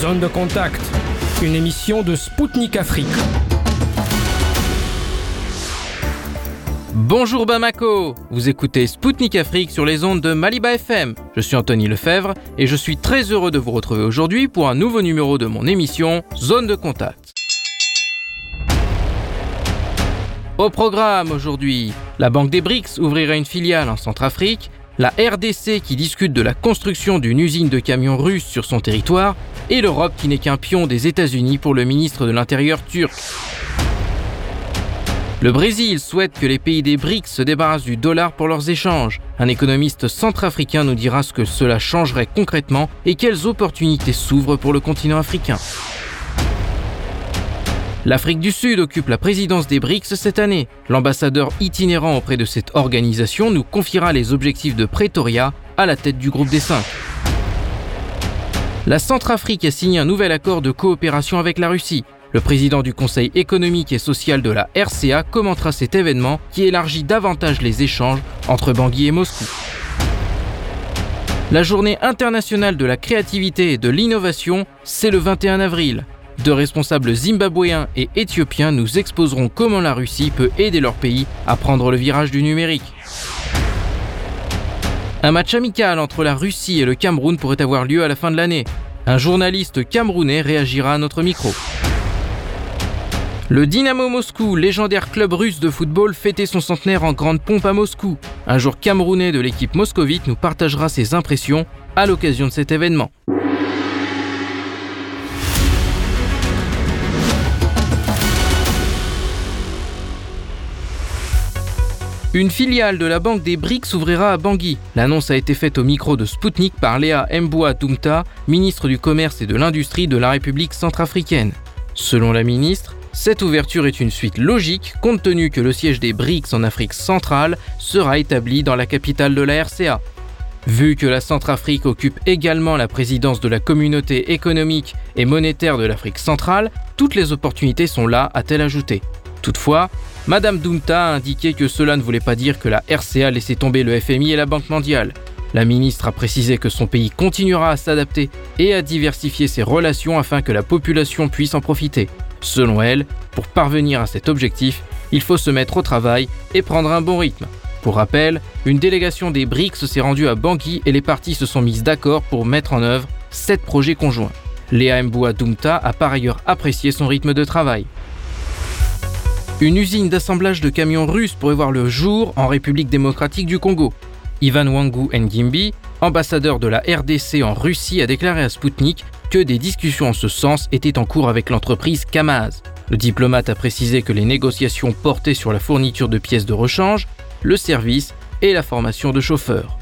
Zone de contact, une émission de Spoutnik Afrique. Bonjour Bamako, vous écoutez Spoutnik Afrique sur les ondes de Maliba FM. Je suis Anthony Lefebvre et je suis très heureux de vous retrouver aujourd'hui pour un nouveau numéro de mon émission Zone de contact. Au programme aujourd'hui, la Banque des BRICS ouvrira une filiale en Centrafrique, la RDC qui discute de la construction d'une usine de camions russes sur son territoire, et l'Europe qui n'est qu'un pion des États-Unis pour le ministre de l'Intérieur turc. Le Brésil souhaite que les pays des BRICS se débarrassent du dollar pour leurs échanges. Un économiste centrafricain nous dira ce que cela changerait concrètement et quelles opportunités s'ouvrent pour le continent africain. L'Afrique du Sud occupe la présidence des BRICS cette année. L'ambassadeur itinérant auprès de cette organisation nous confiera les objectifs de Pretoria à la tête du groupe des cinq. La Centrafrique a signé un nouvel accord de coopération avec la Russie. Le président du Conseil économique et social de la RCA commentera cet événement qui élargit davantage les échanges entre Bangui et Moscou. La journée internationale de la créativité et de l'innovation, c'est le 21 avril. Deux responsables zimbabwéens et éthiopiens nous exposeront comment la Russie peut aider leur pays à prendre le virage du numérique. Un match amical entre la Russie et le Cameroun pourrait avoir lieu à la fin de l'année. Un journaliste camerounais réagira à notre micro. Le Dynamo Moscou, légendaire club russe de football, fêtait son centenaire en grande pompe à Moscou. Un jour camerounais de l'équipe moscovite nous partagera ses impressions à l'occasion de cet événement. Une filiale de la banque des BRICS s'ouvrira à Bangui. L'annonce a été faite au micro de Spoutnik par Léa Mboua Toumta, ministre du Commerce et de l'Industrie de la République centrafricaine. Selon la ministre, cette ouverture est une suite logique compte tenu que le siège des BRICS en Afrique centrale sera établi dans la capitale de la RCA. Vu que la Centrafrique occupe également la présidence de la communauté économique et monétaire de l'Afrique centrale, toutes les opportunités sont là, a-t-elle ajouté. Toutefois, Madame Dunta a indiqué que cela ne voulait pas dire que la RCA laissait tomber le FMI et la Banque mondiale. La ministre a précisé que son pays continuera à s'adapter et à diversifier ses relations afin que la population puisse en profiter. Selon elle, pour parvenir à cet objectif, il faut se mettre au travail et prendre un bon rythme. Pour rappel, une délégation des BRICS s'est rendue à Bangui et les parties se sont mises d'accord pour mettre en œuvre sept projets conjoints. Léa Mboua Dumta a par ailleurs apprécié son rythme de travail. Une usine d'assemblage de camions russes pourrait voir le jour en République démocratique du Congo. Ivan Wangu Ngimbi, ambassadeur de la RDC en Russie, a déclaré à Sputnik que des discussions en ce sens étaient en cours avec l'entreprise Kamaz. Le diplomate a précisé que les négociations portaient sur la fourniture de pièces de rechange, le service et la formation de chauffeurs.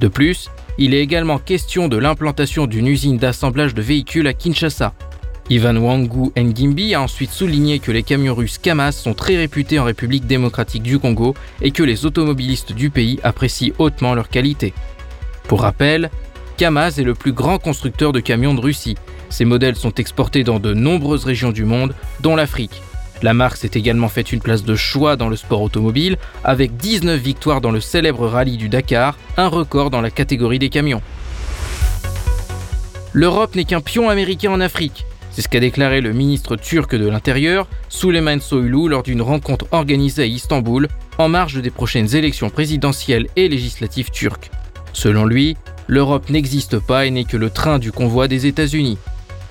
De plus, il est également question de l'implantation d'une usine d'assemblage de véhicules à Kinshasa. Ivan Wangu Ngimbi a ensuite souligné que les camions russes Kamaz sont très réputés en République démocratique du Congo et que les automobilistes du pays apprécient hautement leur qualité. Pour rappel, Kamaz est le plus grand constructeur de camions de Russie. Ces modèles sont exportés dans de nombreuses régions du monde, dont l'Afrique. La marque s'est également fait une place de choix dans le sport automobile, avec 19 victoires dans le célèbre rallye du Dakar, un record dans la catégorie des camions. L'Europe n'est qu'un pion américain en Afrique. C'est ce qu'a déclaré le ministre turc de l'Intérieur, Süleyman Soylu, lors d'une rencontre organisée à Istanbul en marge des prochaines élections présidentielles et législatives turques. Selon lui, l'Europe n'existe pas et n'est que le train du convoi des États-Unis.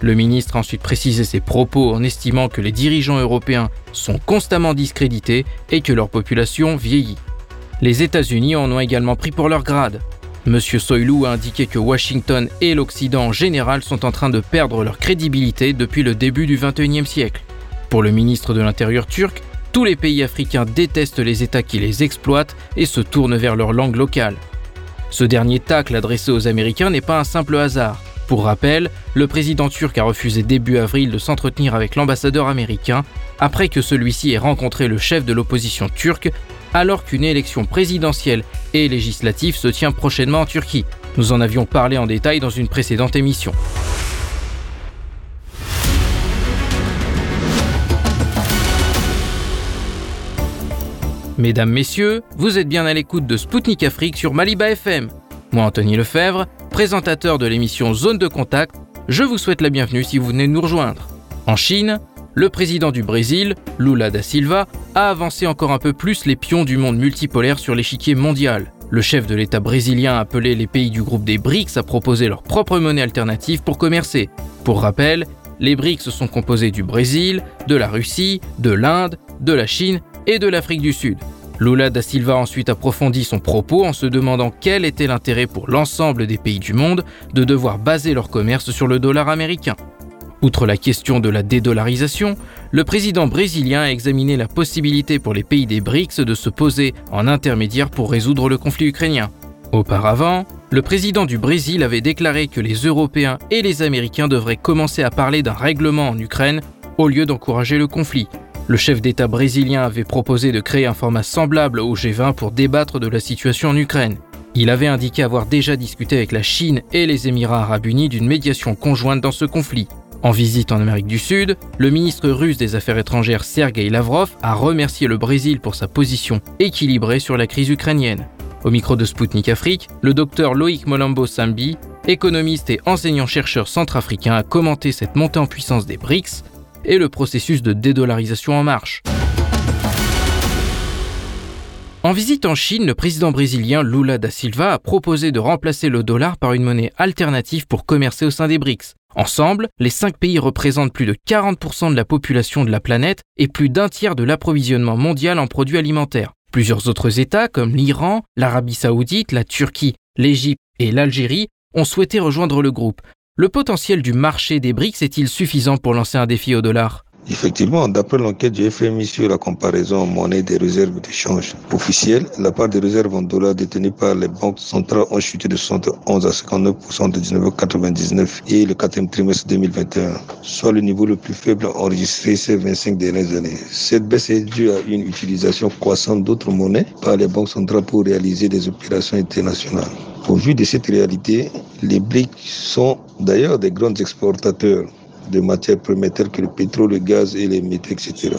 Le ministre a ensuite précisé ses propos en estimant que les dirigeants européens sont constamment discrédités et que leur population vieillit. Les États-Unis en ont également pris pour leur grade. Monsieur Soylou a indiqué que Washington et l'Occident en général sont en train de perdre leur crédibilité depuis le début du XXIe siècle. Pour le ministre de l'Intérieur turc, tous les pays africains détestent les États qui les exploitent et se tournent vers leur langue locale. Ce dernier tacle adressé aux Américains n'est pas un simple hasard. Pour rappel, le président turc a refusé début avril de s'entretenir avec l'ambassadeur américain après que celui-ci ait rencontré le chef de l'opposition turque alors qu'une élection présidentielle et législative se tient prochainement en Turquie. Nous en avions parlé en détail dans une précédente émission. Mesdames, Messieurs, vous êtes bien à l'écoute de Spoutnik Afrique sur Maliba FM. Moi, Anthony Lefebvre, présentateur de l'émission Zone de Contact, je vous souhaite la bienvenue si vous venez nous rejoindre. En Chine, le président du Brésil, Lula da Silva, a avancé encore un peu plus les pions du monde multipolaire sur l'échiquier mondial. Le chef de l'État brésilien a appelé les pays du groupe des BRICS à proposer leur propre monnaie alternative pour commercer. Pour rappel, les BRICS sont composés du Brésil, de la Russie, de l'Inde, de la Chine et de l'Afrique du Sud. Lula da Silva a ensuite approfondi son propos en se demandant quel était l'intérêt pour l'ensemble des pays du monde de devoir baser leur commerce sur le dollar américain. Outre la question de la dédollarisation, le président brésilien a examiné la possibilité pour les pays des BRICS de se poser en intermédiaire pour résoudre le conflit ukrainien. Auparavant, le président du Brésil avait déclaré que les Européens et les Américains devraient commencer à parler d'un règlement en Ukraine au lieu d'encourager le conflit. Le chef d'État brésilien avait proposé de créer un format semblable au G20 pour débattre de la situation en Ukraine. Il avait indiqué avoir déjà discuté avec la Chine et les Émirats arabes unis d'une médiation conjointe dans ce conflit. En visite en Amérique du Sud, le ministre russe des Affaires étrangères Sergei Lavrov a remercié le Brésil pour sa position équilibrée sur la crise ukrainienne. Au micro de Sputnik Afrique, le docteur Loïc Molambo Sambi, économiste et enseignant-chercheur centrafricain, a commenté cette montée en puissance des BRICS et le processus de dédollarisation en marche. En visite en Chine, le président brésilien Lula da Silva a proposé de remplacer le dollar par une monnaie alternative pour commercer au sein des BRICS. Ensemble, les cinq pays représentent plus de 40% de la population de la planète et plus d'un tiers de l'approvisionnement mondial en produits alimentaires. Plusieurs autres États, comme l'Iran, l'Arabie saoudite, la Turquie, l'Égypte et l'Algérie, ont souhaité rejoindre le groupe. Le potentiel du marché des BRICS est-il suffisant pour lancer un défi au dollar? Effectivement, d'après l'enquête du FMI sur la comparaison en monnaie des réserves d'échange officielles, la part des réserves en dollars détenues par les banques centrales ont chuté de 71 à 59% de 1999 et le quatrième trimestre 2021, soit le niveau le plus faible enregistré ces 25 dernières années. Cette baisse est due à une utilisation croissante d'autres monnaies par les banques centrales pour réaliser des opérations internationales. Au vu de cette réalité, les BRICS sont d'ailleurs des grands exportateurs de matières premières telles que le pétrole, le gaz et les métaux, etc.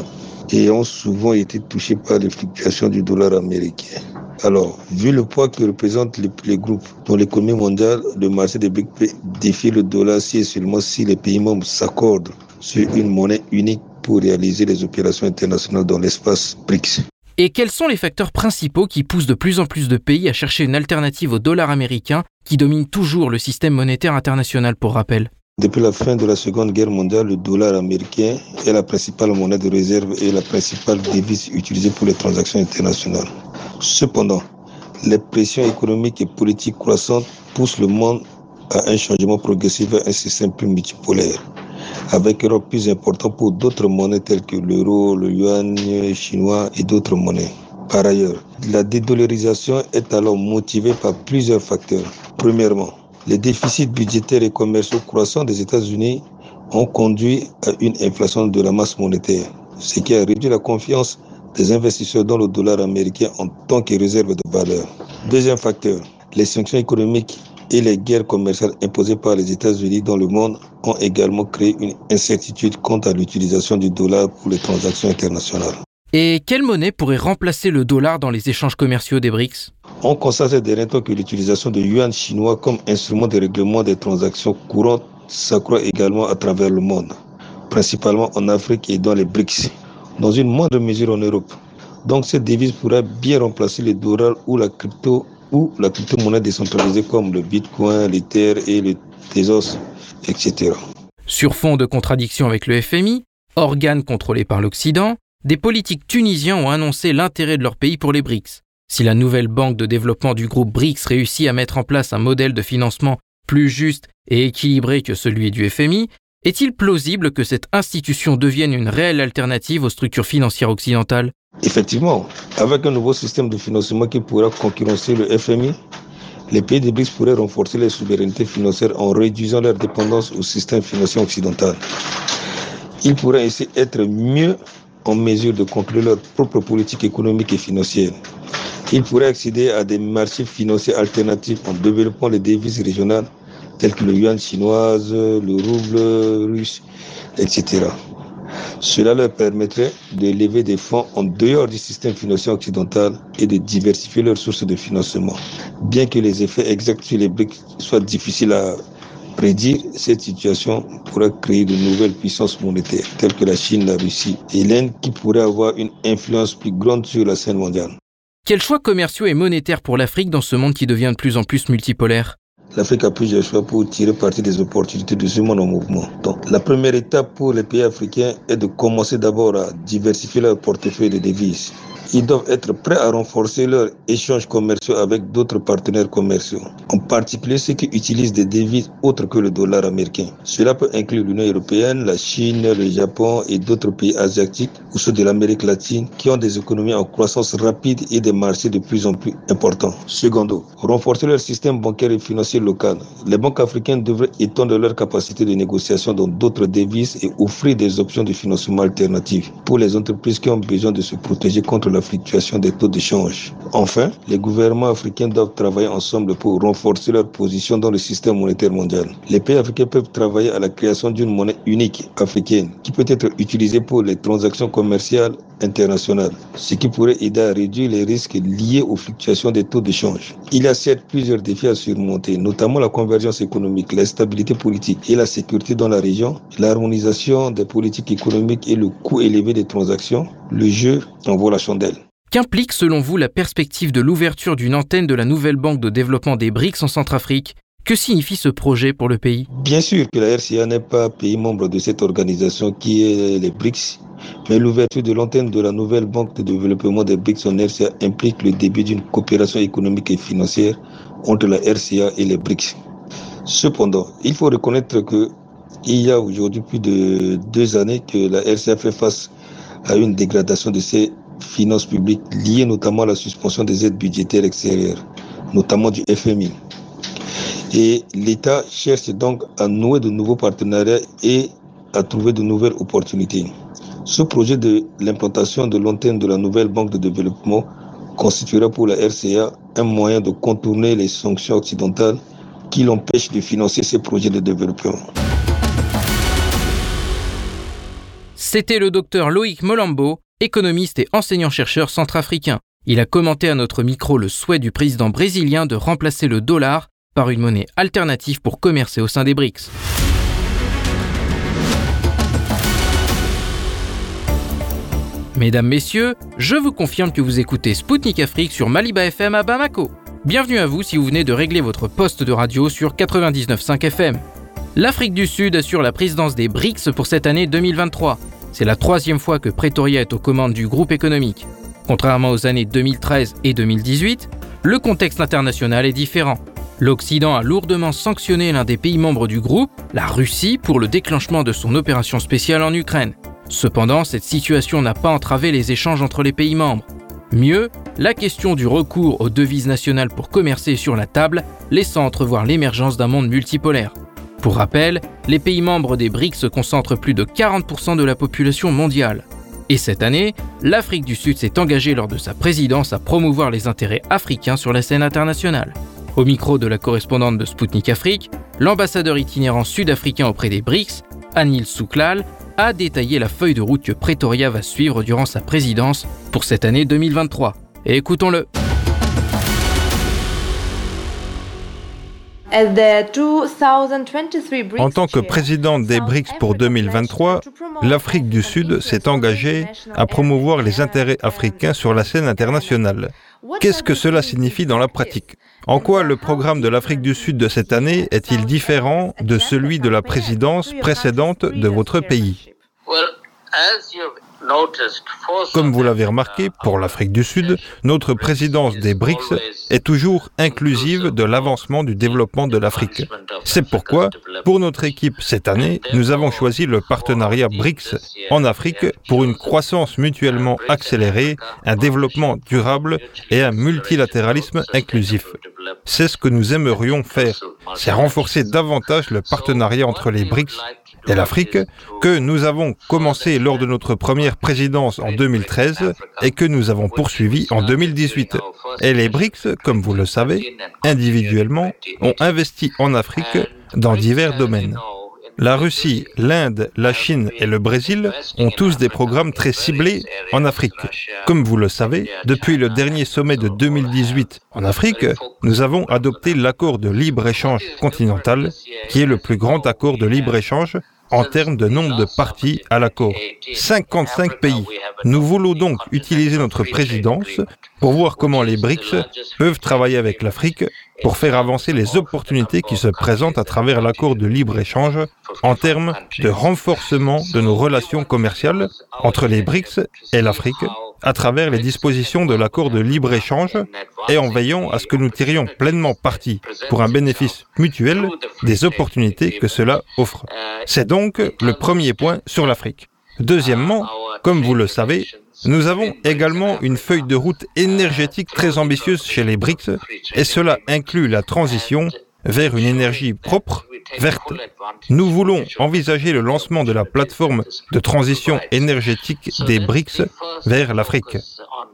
Et ont souvent été touchés par les fluctuations du dollar américain. Alors, vu le poids que représentent les, groupes dans l'économie mondiale, le marché des BRICS peut défier le dollar si et seulement si les pays membres s'accordent sur une monnaie unique pour réaliser les opérations internationales dans l'espace BRICS. Et quels sont les facteurs principaux qui poussent de plus en plus de pays à chercher une alternative au dollar américain qui domine toujours le système monétaire international pour rappel? Depuis la fin de la Seconde Guerre mondiale, le dollar américain est la principale monnaie de réserve et la principale devise utilisée pour les transactions internationales. Cependant, les pressions économiques et politiques croissantes poussent le monde à un changement progressif vers un système plus multipolaire, avec un rôle plus important pour d'autres monnaies telles que l'euro, le yuan chinois et d'autres monnaies. Par ailleurs, la dédollarisation est alors motivée par plusieurs facteurs. Premièrement, les déficits budgétaires et commerciaux croissants des États-Unis ont conduit à une inflation de la masse monétaire, ce qui a réduit la confiance des investisseurs dans le dollar américain en tant que réserve de valeur. Deuxième facteur, les sanctions économiques et les guerres commerciales imposées par les États-Unis dans le monde ont également créé une incertitude quant à l'utilisation du dollar pour les transactions internationales. Et quelle monnaie pourrait remplacer le dollar dans les échanges commerciaux des BRICS? On constate derniers temps que l'utilisation de yuan chinois comme instrument de règlement des transactions courantes s'accroît également à travers le monde, principalement en Afrique et dans les BRICS, dans une moindre mesure en Europe. Donc cette devise pourrait bien remplacer le dollar ou la crypto ou la crypto-monnaie décentralisée comme le Bitcoin, l'Ether et le Tezos, etc. Sur fond de contradiction avec le FMI, organe contrôlé par l'Occident, des politiques tunisiens ont annoncé l'intérêt de leur pays pour les BRICS. Si la nouvelle banque de développement du groupe BRICS réussit à mettre en place un modèle de financement plus juste et équilibré que celui du FMI, est-il plausible que cette institution devienne une réelle alternative aux structures financières occidentales? Effectivement, avec un nouveau système de financement qui pourra concurrencer le FMI, les pays des BRICS pourraient renforcer leur souveraineté financière en réduisant leur dépendance au système financier occidental. Ils pourraient ainsi être mieux en mesure de conclure leur propre politique économique et financière. Il pourrait accéder à des marchés financiers alternatifs en développant les devises régionales telles que le yuan chinoise, le rouble russe, etc. Cela leur permettrait de lever des fonds en dehors du système financier occidental et de diversifier leurs sources de financement. Bien que les effets exacts sur les briques soient difficiles à Prédire cette situation pourrait créer de nouvelles puissances monétaires telles que la Chine, la Russie et l'Inde qui pourraient avoir une influence plus grande sur la scène mondiale. Quels choix commerciaux et monétaires pour l'Afrique dans ce monde qui devient de plus en plus multipolaire? L'Afrique a plusieurs choix pour tirer parti des opportunités de ce monde en mouvement. La première étape pour les pays africains est de commencer d'abord à diversifier leur portefeuille de devises ils doivent être prêts à renforcer leurs échanges commerciaux avec d'autres partenaires commerciaux, en particulier ceux qui utilisent des devises autres que le dollar américain. Cela peut inclure l'Union européenne, la Chine, le Japon et d'autres pays asiatiques ou ceux de l'Amérique latine qui ont des économies en croissance rapide et des marchés de plus en plus importants. Secondo, renforcer leur système bancaire et financier local. Les banques africaines devraient étendre leur capacité de négociation dans d'autres devises et offrir des options de financement alternatives pour les entreprises qui ont besoin de se protéger contre la fluctuation des taux d'échange. Enfin, les gouvernements africains doivent travailler ensemble pour renforcer leur position dans le système monétaire mondial. Les pays africains peuvent travailler à la création d'une monnaie unique africaine qui peut être utilisée pour les transactions commerciales internationales, ce qui pourrait aider à réduire les risques liés aux fluctuations des taux d'échange. Il y a certes plusieurs défis à surmonter, notamment la convergence économique, la stabilité politique et la sécurité dans la région, l'harmonisation des politiques économiques et le coût élevé des transactions. Le jeu en vaut la chandelle. Qu'implique selon vous la perspective de l'ouverture d'une antenne de la nouvelle banque de développement des BRICS en Centrafrique? Que signifie ce projet pour le pays? Bien sûr que la RCA n'est pas pays membre de cette organisation qui est les BRICS, mais l'ouverture de l'antenne de la nouvelle banque de développement des BRICS en RCA implique le début d'une coopération économique et financière entre la RCA et les BRICS. Cependant, il faut reconnaître que il y a aujourd'hui plus de deux années que la RCA fait face à une dégradation de ses finances publiques liées notamment à la suspension des aides budgétaires extérieures, notamment du FMI. Et l'État cherche donc à nouer de nouveaux partenariats et à trouver de nouvelles opportunités. Ce projet de l'implantation de l'antenne de la nouvelle banque de développement constituera pour la RCA un moyen de contourner les sanctions occidentales qui l'empêchent de financer ces projets de développement. C'était le docteur Loïc Molambo, économiste et enseignant-chercheur centrafricain. Il a commenté à notre micro le souhait du président brésilien de remplacer le dollar par une monnaie alternative pour commercer au sein des BRICS. Mesdames, Messieurs, je vous confirme que vous écoutez Spoutnik Afrique sur Maliba FM à Bamako. Bienvenue à vous si vous venez de régler votre poste de radio sur 99.5 FM. L'Afrique du Sud assure la présidence des BRICS pour cette année 2023. C'est la troisième fois que Pretoria est aux commandes du groupe économique. Contrairement aux années 2013 et 2018, le contexte international est différent. L'Occident a lourdement sanctionné l'un des pays membres du groupe, la Russie, pour le déclenchement de son opération spéciale en Ukraine. Cependant, cette situation n'a pas entravé les échanges entre les pays membres. Mieux, la question du recours aux devises nationales pour commercer sur la table, laissant entrevoir l'émergence d'un monde multipolaire. Pour rappel, les pays membres des BRICS concentrent plus de 40% de la population mondiale. Et cette année, l'Afrique du Sud s'est engagée lors de sa présidence à promouvoir les intérêts africains sur la scène internationale. Au micro de la correspondante de Sputnik Afrique, l'ambassadeur itinérant sud-africain auprès des BRICS, Anil Souklal, a détaillé la feuille de route que Pretoria va suivre durant sa présidence pour cette année 2023. écoutons-le. En tant que présidente des BRICS pour 2023, l'Afrique du Sud s'est engagée à promouvoir les intérêts africains sur la scène internationale. Qu'est-ce que cela signifie dans la pratique? En quoi le programme de l'Afrique du Sud de cette année est-il différent de celui de la présidence précédente de votre pays? Comme vous l'avez remarqué, pour l'Afrique du Sud, notre présidence des BRICS est toujours inclusive de l'avancement du développement de l'Afrique. C'est pourquoi, pour notre équipe cette année, nous avons choisi le partenariat BRICS en Afrique pour une croissance mutuellement accélérée, un développement durable et un multilatéralisme inclusif. C'est ce que nous aimerions faire, c'est renforcer davantage le partenariat entre les BRICS et l'Afrique que nous avons commencé lors de notre première présidence en 2013 et que nous avons poursuivi en 2018. Et les BRICS, comme vous le savez, individuellement, ont investi en Afrique dans divers domaines. La Russie, l'Inde, la Chine et le Brésil ont tous des programmes très ciblés en Afrique. Comme vous le savez, depuis le dernier sommet de 2018 en Afrique, nous avons adopté l'accord de libre-échange continental, qui est le plus grand accord de libre-échange en termes de nombre de parties à l'accord. 55 pays. Nous voulons donc utiliser notre présidence pour voir comment les BRICS peuvent travailler avec l'Afrique pour faire avancer les opportunités qui se présentent à travers l'accord de libre-échange en termes de renforcement de nos relations commerciales entre les BRICS et l'Afrique à travers les dispositions de l'accord de libre-échange et en veillant à ce que nous tirions pleinement parti pour un bénéfice mutuel des opportunités que cela offre. C'est donc le premier point sur l'Afrique. Deuxièmement, comme vous le savez, nous avons également une feuille de route énergétique très ambitieuse chez les BRICS et cela inclut la transition vers une énergie propre, verte. Nous voulons envisager le lancement de la plateforme de transition énergétique des BRICS vers l'Afrique.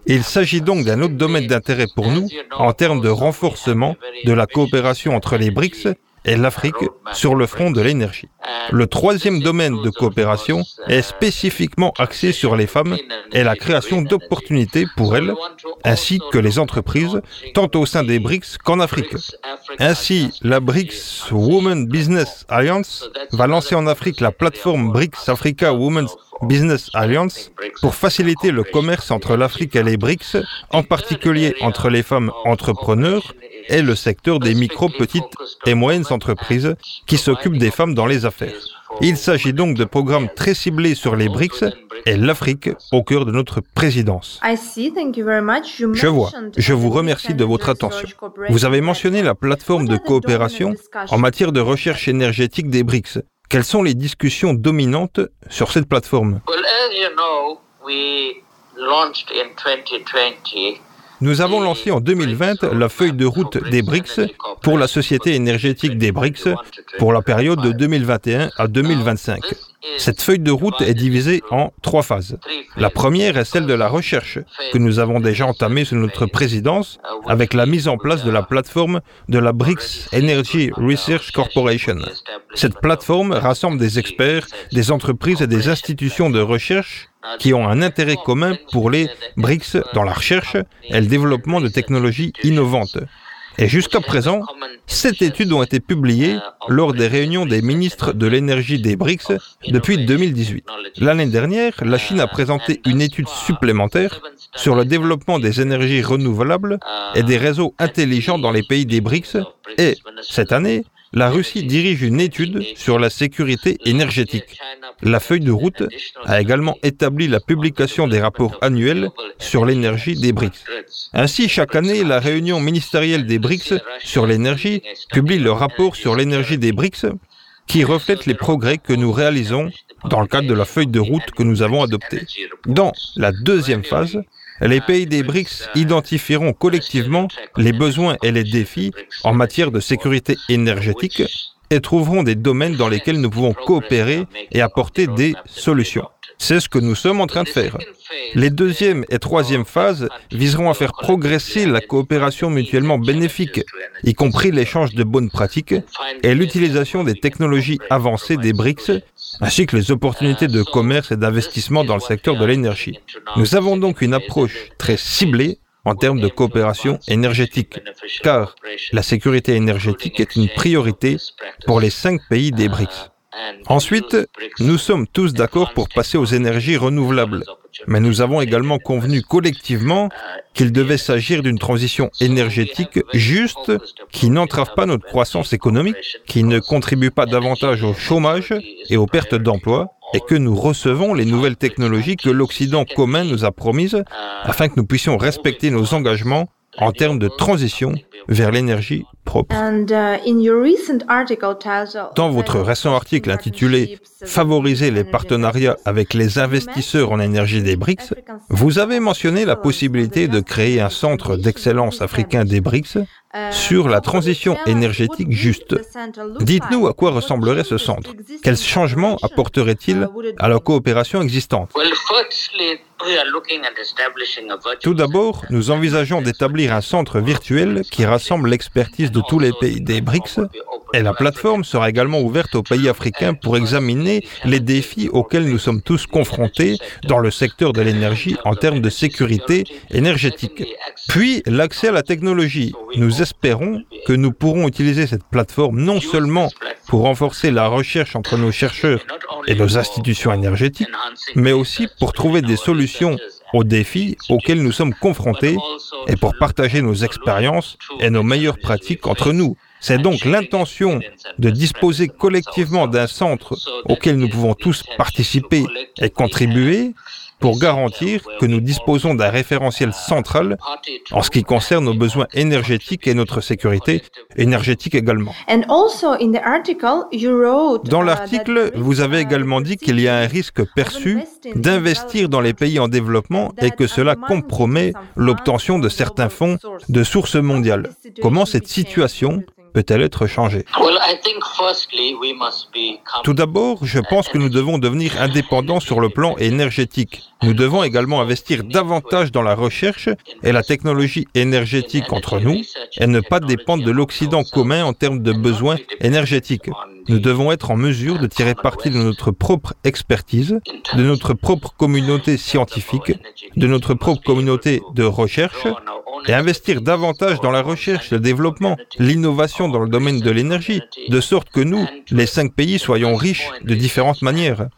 Il s'agit donc d'un autre domaine d'intérêt pour nous en termes de renforcement de la coopération entre les BRICS et l'Afrique sur le front de l'énergie. Le troisième domaine de coopération est spécifiquement axé sur les femmes et la création d'opportunités pour elles, ainsi que les entreprises, tant au sein des BRICS qu'en Afrique. Ainsi, la BRICS Women Business Alliance va lancer en Afrique la plateforme BRICS Africa Women's Business Alliance pour faciliter le commerce entre l'Afrique et les BRICS, en particulier entre les femmes entrepreneurs et le secteur des micro, petites et moyennes entreprises qui s'occupent des femmes dans les affaires. Il s'agit donc de programmes très ciblés sur les BRICS et l'Afrique au cœur de notre présidence. Je vois. Je vous remercie de votre attention. Vous avez mentionné la plateforme de coopération en matière de recherche énergétique des BRICS. Quelles sont les discussions dominantes sur cette plateforme? Nous avons lancé en 2020 la feuille de route des BRICS pour la société énergétique des BRICS pour la période de 2021 à 2025. Cette feuille de route est divisée en trois phases. La première est celle de la recherche, que nous avons déjà entamée sous notre présidence avec la mise en place de la plateforme de la BRICS Energy Research Corporation. Cette plateforme rassemble des experts, des entreprises et des institutions de recherche qui ont un intérêt commun pour les BRICS dans la recherche et le développement de technologies innovantes. Et jusqu'à présent, sept études ont été publiées lors des réunions des ministres de l'énergie des BRICS depuis 2018. L'année dernière, la Chine a présenté une étude supplémentaire sur le développement des énergies renouvelables et des réseaux intelligents dans les pays des BRICS. Et cette année, la Russie dirige une étude sur la sécurité énergétique. La feuille de route a également établi la publication des rapports annuels sur l'énergie des BRICS. Ainsi, chaque année, la réunion ministérielle des BRICS sur l'énergie publie le rapport sur l'énergie des BRICS qui reflète les progrès que nous réalisons dans le cadre de la feuille de route que nous avons adoptée. Dans la deuxième phase, les pays des BRICS identifieront collectivement les besoins et les défis en matière de sécurité énergétique et trouveront des domaines dans lesquels nous pouvons coopérer et apporter des solutions. C'est ce que nous sommes en train de faire. Les deuxième et troisième phases viseront à faire progresser la coopération mutuellement bénéfique, y compris l'échange de bonnes pratiques et l'utilisation des technologies avancées des BRICS, ainsi que les opportunités de commerce et d'investissement dans le secteur de l'énergie. Nous avons donc une approche très ciblée en termes de coopération énergétique, car la sécurité énergétique est une priorité pour les cinq pays des BRICS. Ensuite, nous sommes tous d'accord pour passer aux énergies renouvelables, mais nous avons également convenu collectivement qu'il devait s'agir d'une transition énergétique juste qui n'entrave pas notre croissance économique, qui ne contribue pas davantage au chômage et aux pertes d'emplois, et que nous recevons les nouvelles technologies que l'Occident commun nous a promises afin que nous puissions respecter nos engagements en termes de transition vers l'énergie propre. Dans votre récent article intitulé Favoriser les partenariats avec les investisseurs en énergie des BRICS, vous avez mentionné la possibilité de créer un centre d'excellence africain des BRICS sur la transition énergétique juste. Dites-nous à quoi ressemblerait ce centre. Quels changements apporterait-il à la coopération existante? Tout d'abord, nous envisageons d'établir un centre virtuel qui rassemble l'expertise de tous les pays des BRICS et la plateforme sera également ouverte aux pays africains pour examiner les défis auxquels nous sommes tous confrontés dans le secteur de l'énergie en termes de sécurité énergétique. Puis l'accès à la technologie. Nous espérons que nous pourrons utiliser cette plateforme non seulement pour renforcer la recherche entre nos chercheurs et nos institutions énergétiques, mais aussi pour trouver des solutions aux défis auxquels nous sommes confrontés et pour partager nos expériences et nos meilleures pratiques entre nous. C'est donc l'intention de disposer collectivement d'un centre auquel nous pouvons tous participer et contribuer pour garantir que nous disposons d'un référentiel central en ce qui concerne nos besoins énergétiques et notre sécurité énergétique également. Dans l'article, vous avez également dit qu'il y a un risque perçu d'investir dans les pays en développement et que cela compromet l'obtention de certains fonds de sources mondiales. Comment cette situation peut-elle être changée Tout d'abord, je pense que nous devons devenir indépendants sur le plan énergétique. Nous devons également investir davantage dans la recherche et la technologie énergétique entre nous et ne pas dépendre de l'Occident commun en termes de besoins énergétiques. Nous devons être en mesure de tirer parti de notre propre expertise, de notre propre communauté scientifique, de notre propre communauté de recherche et investir davantage dans la recherche, le développement, l'innovation dans le domaine de l'énergie, de sorte que nous, les cinq pays, soyons riches de différentes manières.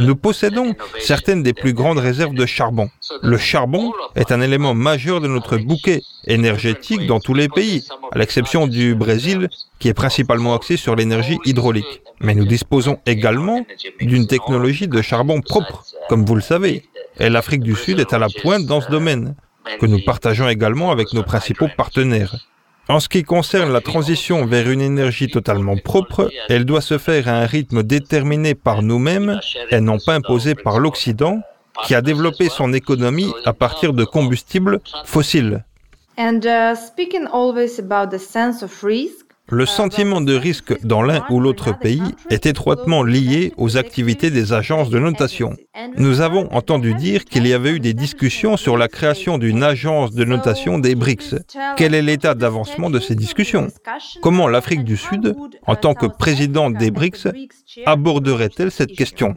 Nous possédons certaines des plus grandes réserves de charbon. Le charbon est un élément majeur de notre bouquet énergétique dans tous les pays, à l'exception du Brésil, qui est principalement axé sur l'énergie hydraulique. Mais nous disposons également d'une technologie de charbon propre, comme vous le savez. Et l'Afrique du Sud est à la pointe dans ce domaine que nous partageons également avec nos principaux partenaires. En ce qui concerne la transition vers une énergie totalement propre, elle doit se faire à un rythme déterminé par nous-mêmes et non pas imposé par l'Occident, qui a développé son économie à partir de combustibles fossiles. And, uh, speaking always about the sense of le sentiment de risque dans l'un ou l'autre pays est étroitement lié aux activités des agences de notation. Nous avons entendu dire qu'il y avait eu des discussions sur la création d'une agence de notation des BRICS. Quel est l'état d'avancement de ces discussions? Comment l'Afrique du Sud, en tant que présidente des BRICS, aborderait-elle cette question?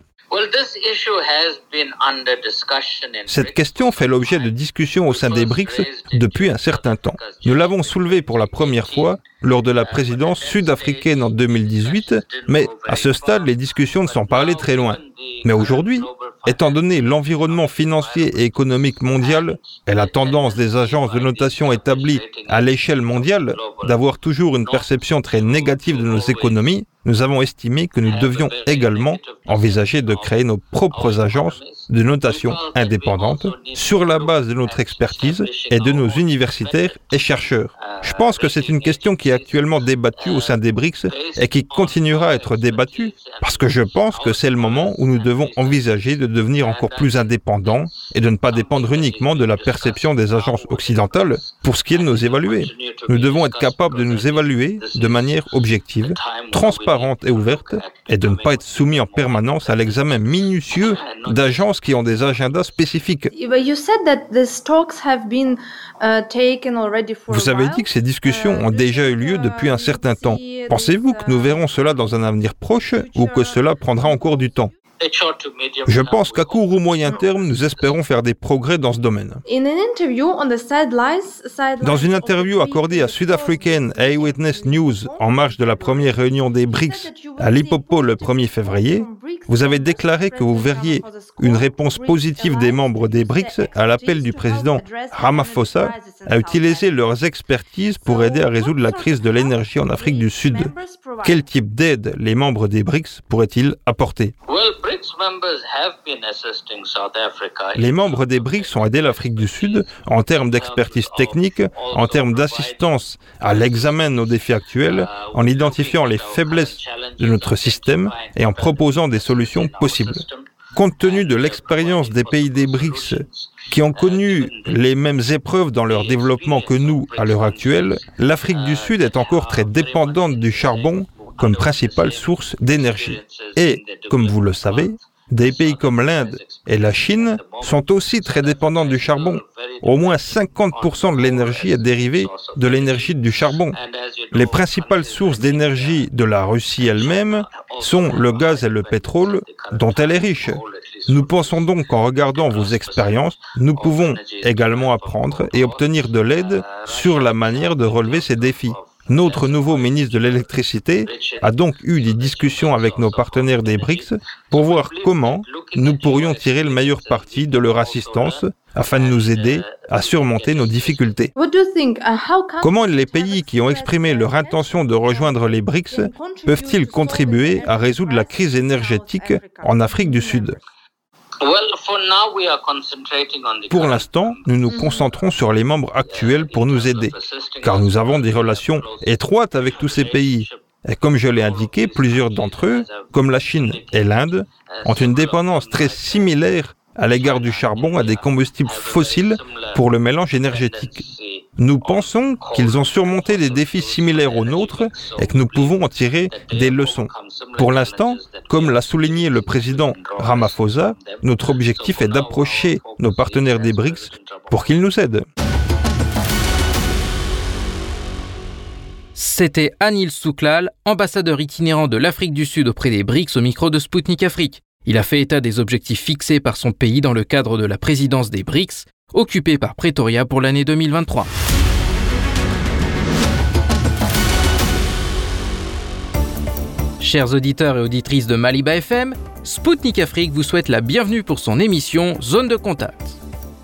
Cette question fait l'objet de discussions au sein des BRICS depuis un certain temps. Nous l'avons soulevée pour la première fois lors de la présidence sud-africaine en 2018, mais à ce stade, les discussions ne sont pas allées très loin. Mais aujourd'hui, étant donné l'environnement financier et économique mondial et la tendance des agences de notation établies à l'échelle mondiale d'avoir toujours une perception très négative de nos économies, nous avons estimé que nous devions également envisager de créer nos propres agences de notation indépendantes sur la base de notre expertise et de nos universitaires et chercheurs. Je pense que c'est une question qui est actuellement débattue au sein des BRICS et qui continuera à être débattue parce que je pense que c'est le moment où nous devons envisager de devenir encore plus indépendants et de ne pas dépendre uniquement de la perception des agences occidentales pour ce qui est de nous évaluer. Nous devons être capables de nous évaluer de manière objective, transparente et ouverte et de ne pas être soumis en permanence à l'examen minutieux d'agences qui ont des agendas spécifiques. Vous avez dit que ces discussions ont déjà eu lieu depuis un certain temps. Pensez-vous que nous verrons cela dans un avenir proche ou que cela prendra encore du temps? Je pense qu'à court ou moyen terme, nous espérons faire des progrès dans ce domaine. Dans une interview accordée à South African Eyewitness News en marge de la première réunion des BRICS à Lipopo le 1er février, vous avez déclaré que vous verriez une réponse positive des membres des BRICS à l'appel du président Ramaphosa à utiliser leurs expertises pour aider à résoudre la crise de l'énergie en Afrique du Sud. Quel type d'aide les membres des BRICS pourraient-ils apporter? Les membres des BRICS ont aidé l'Afrique du Sud en termes d'expertise technique, en termes d'assistance à l'examen de nos défis actuels, en identifiant les faiblesses de notre système et en proposant des solutions possibles. Compte tenu de l'expérience des pays des BRICS qui ont connu les mêmes épreuves dans leur développement que nous à l'heure actuelle, l'Afrique du Sud est encore très dépendante du charbon comme principale source d'énergie. Et, comme vous le savez, Des pays comme l'Inde et la Chine sont aussi très dépendants du charbon. Au moins 50% de l'énergie est dérivée de l'énergie du charbon. Les principales sources d'énergie de la Russie elle-même sont le gaz et le pétrole dont elle est riche. Nous pensons donc qu'en regardant vos expériences, nous pouvons également apprendre et obtenir de l'aide sur la manière de relever ces défis. Notre nouveau ministre de l'électricité a donc eu des discussions avec nos partenaires des BRICS pour voir comment nous pourrions tirer le meilleur parti de leur assistance afin de nous aider à surmonter nos difficultés. Comment les pays qui ont exprimé leur intention de rejoindre les BRICS peuvent-ils contribuer à résoudre la crise énergétique en Afrique du Sud? Pour l'instant, nous nous concentrons sur les membres actuels pour nous aider, car nous avons des relations étroites avec tous ces pays. Et comme je l'ai indiqué, plusieurs d'entre eux, comme la Chine et l'Inde, ont une dépendance très similaire à l'égard du charbon et des combustibles fossiles pour le mélange énergétique. Nous pensons qu'ils ont surmonté des défis similaires aux nôtres et que nous pouvons en tirer des leçons. Pour l'instant, comme l'a souligné le président Ramaphosa, notre objectif est d'approcher nos partenaires des BRICS pour qu'ils nous aident. C'était Anil Souklal, ambassadeur itinérant de l'Afrique du Sud auprès des BRICS au micro de Sputnik Afrique. Il a fait état des objectifs fixés par son pays dans le cadre de la présidence des BRICS, occupée par Pretoria pour l'année 2023. Chers auditeurs et auditrices de Maliba FM, Spoutnik Afrique vous souhaite la bienvenue pour son émission Zone de contact.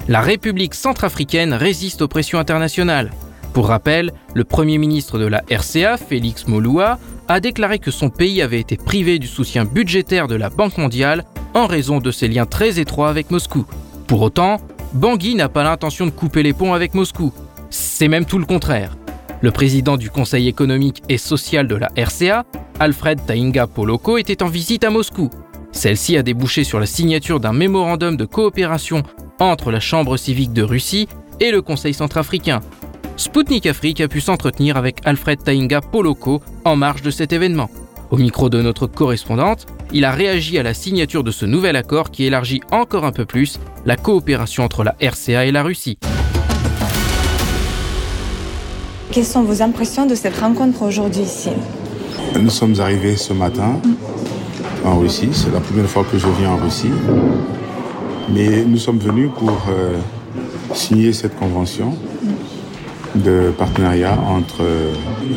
La République centrafricaine résiste aux pressions internationales. Pour rappel, le Premier ministre de la RCA, Félix Moloua, a déclaré que son pays avait été privé du soutien budgétaire de la Banque mondiale en raison de ses liens très étroits avec Moscou. Pour autant, Bangui n'a pas l'intention de couper les ponts avec Moscou. C'est même tout le contraire. Le président du Conseil économique et social de la RCA, Alfred Tainga Poloko, était en visite à Moscou. Celle-ci a débouché sur la signature d'un mémorandum de coopération entre la Chambre civique de Russie et le Conseil centrafricain, Spoutnik Afrique a pu s'entretenir avec Alfred Tainga Poloko en marge de cet événement. Au micro de notre correspondante, il a réagi à la signature de ce nouvel accord qui élargit encore un peu plus la coopération entre la RCA et la Russie. Quelles sont vos impressions de cette rencontre aujourd'hui ici? Nous sommes arrivés ce matin en Russie. C'est la première fois que je viens en Russie. Mais nous sommes venus pour euh, signer cette convention de partenariat entre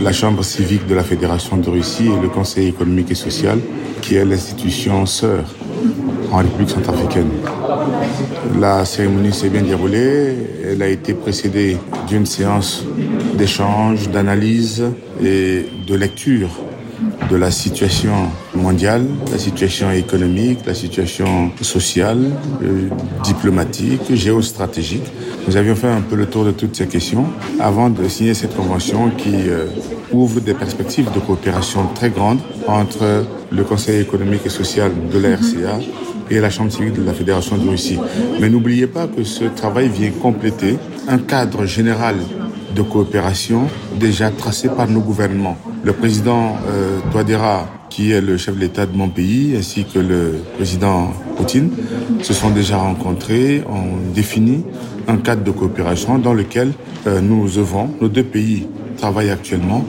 la Chambre civique de la Fédération de Russie et le Conseil économique et social, qui est l'institution sœur en République centrafricaine. La cérémonie s'est bien déroulée. Elle a été précédée d'une séance d'échange, d'analyse et de lecture de la situation mondiale, la situation économique, la situation sociale, euh, diplomatique, géostratégique. Nous avions fait un peu le tour de toutes ces questions avant de signer cette convention qui euh, ouvre des perspectives de coopération très grandes entre le Conseil économique et social de la RCA et la Chambre civique de la Fédération de Russie. Mais n'oubliez pas que ce travail vient compléter un cadre général de coopération déjà tracé par nos gouvernements. Le président euh, qui est le chef de l'État de mon pays, ainsi que le président Poutine, se sont déjà rencontrés, ont défini un cadre de coopération dans lequel euh, nous œuvrons. Nos deux pays travaillent actuellement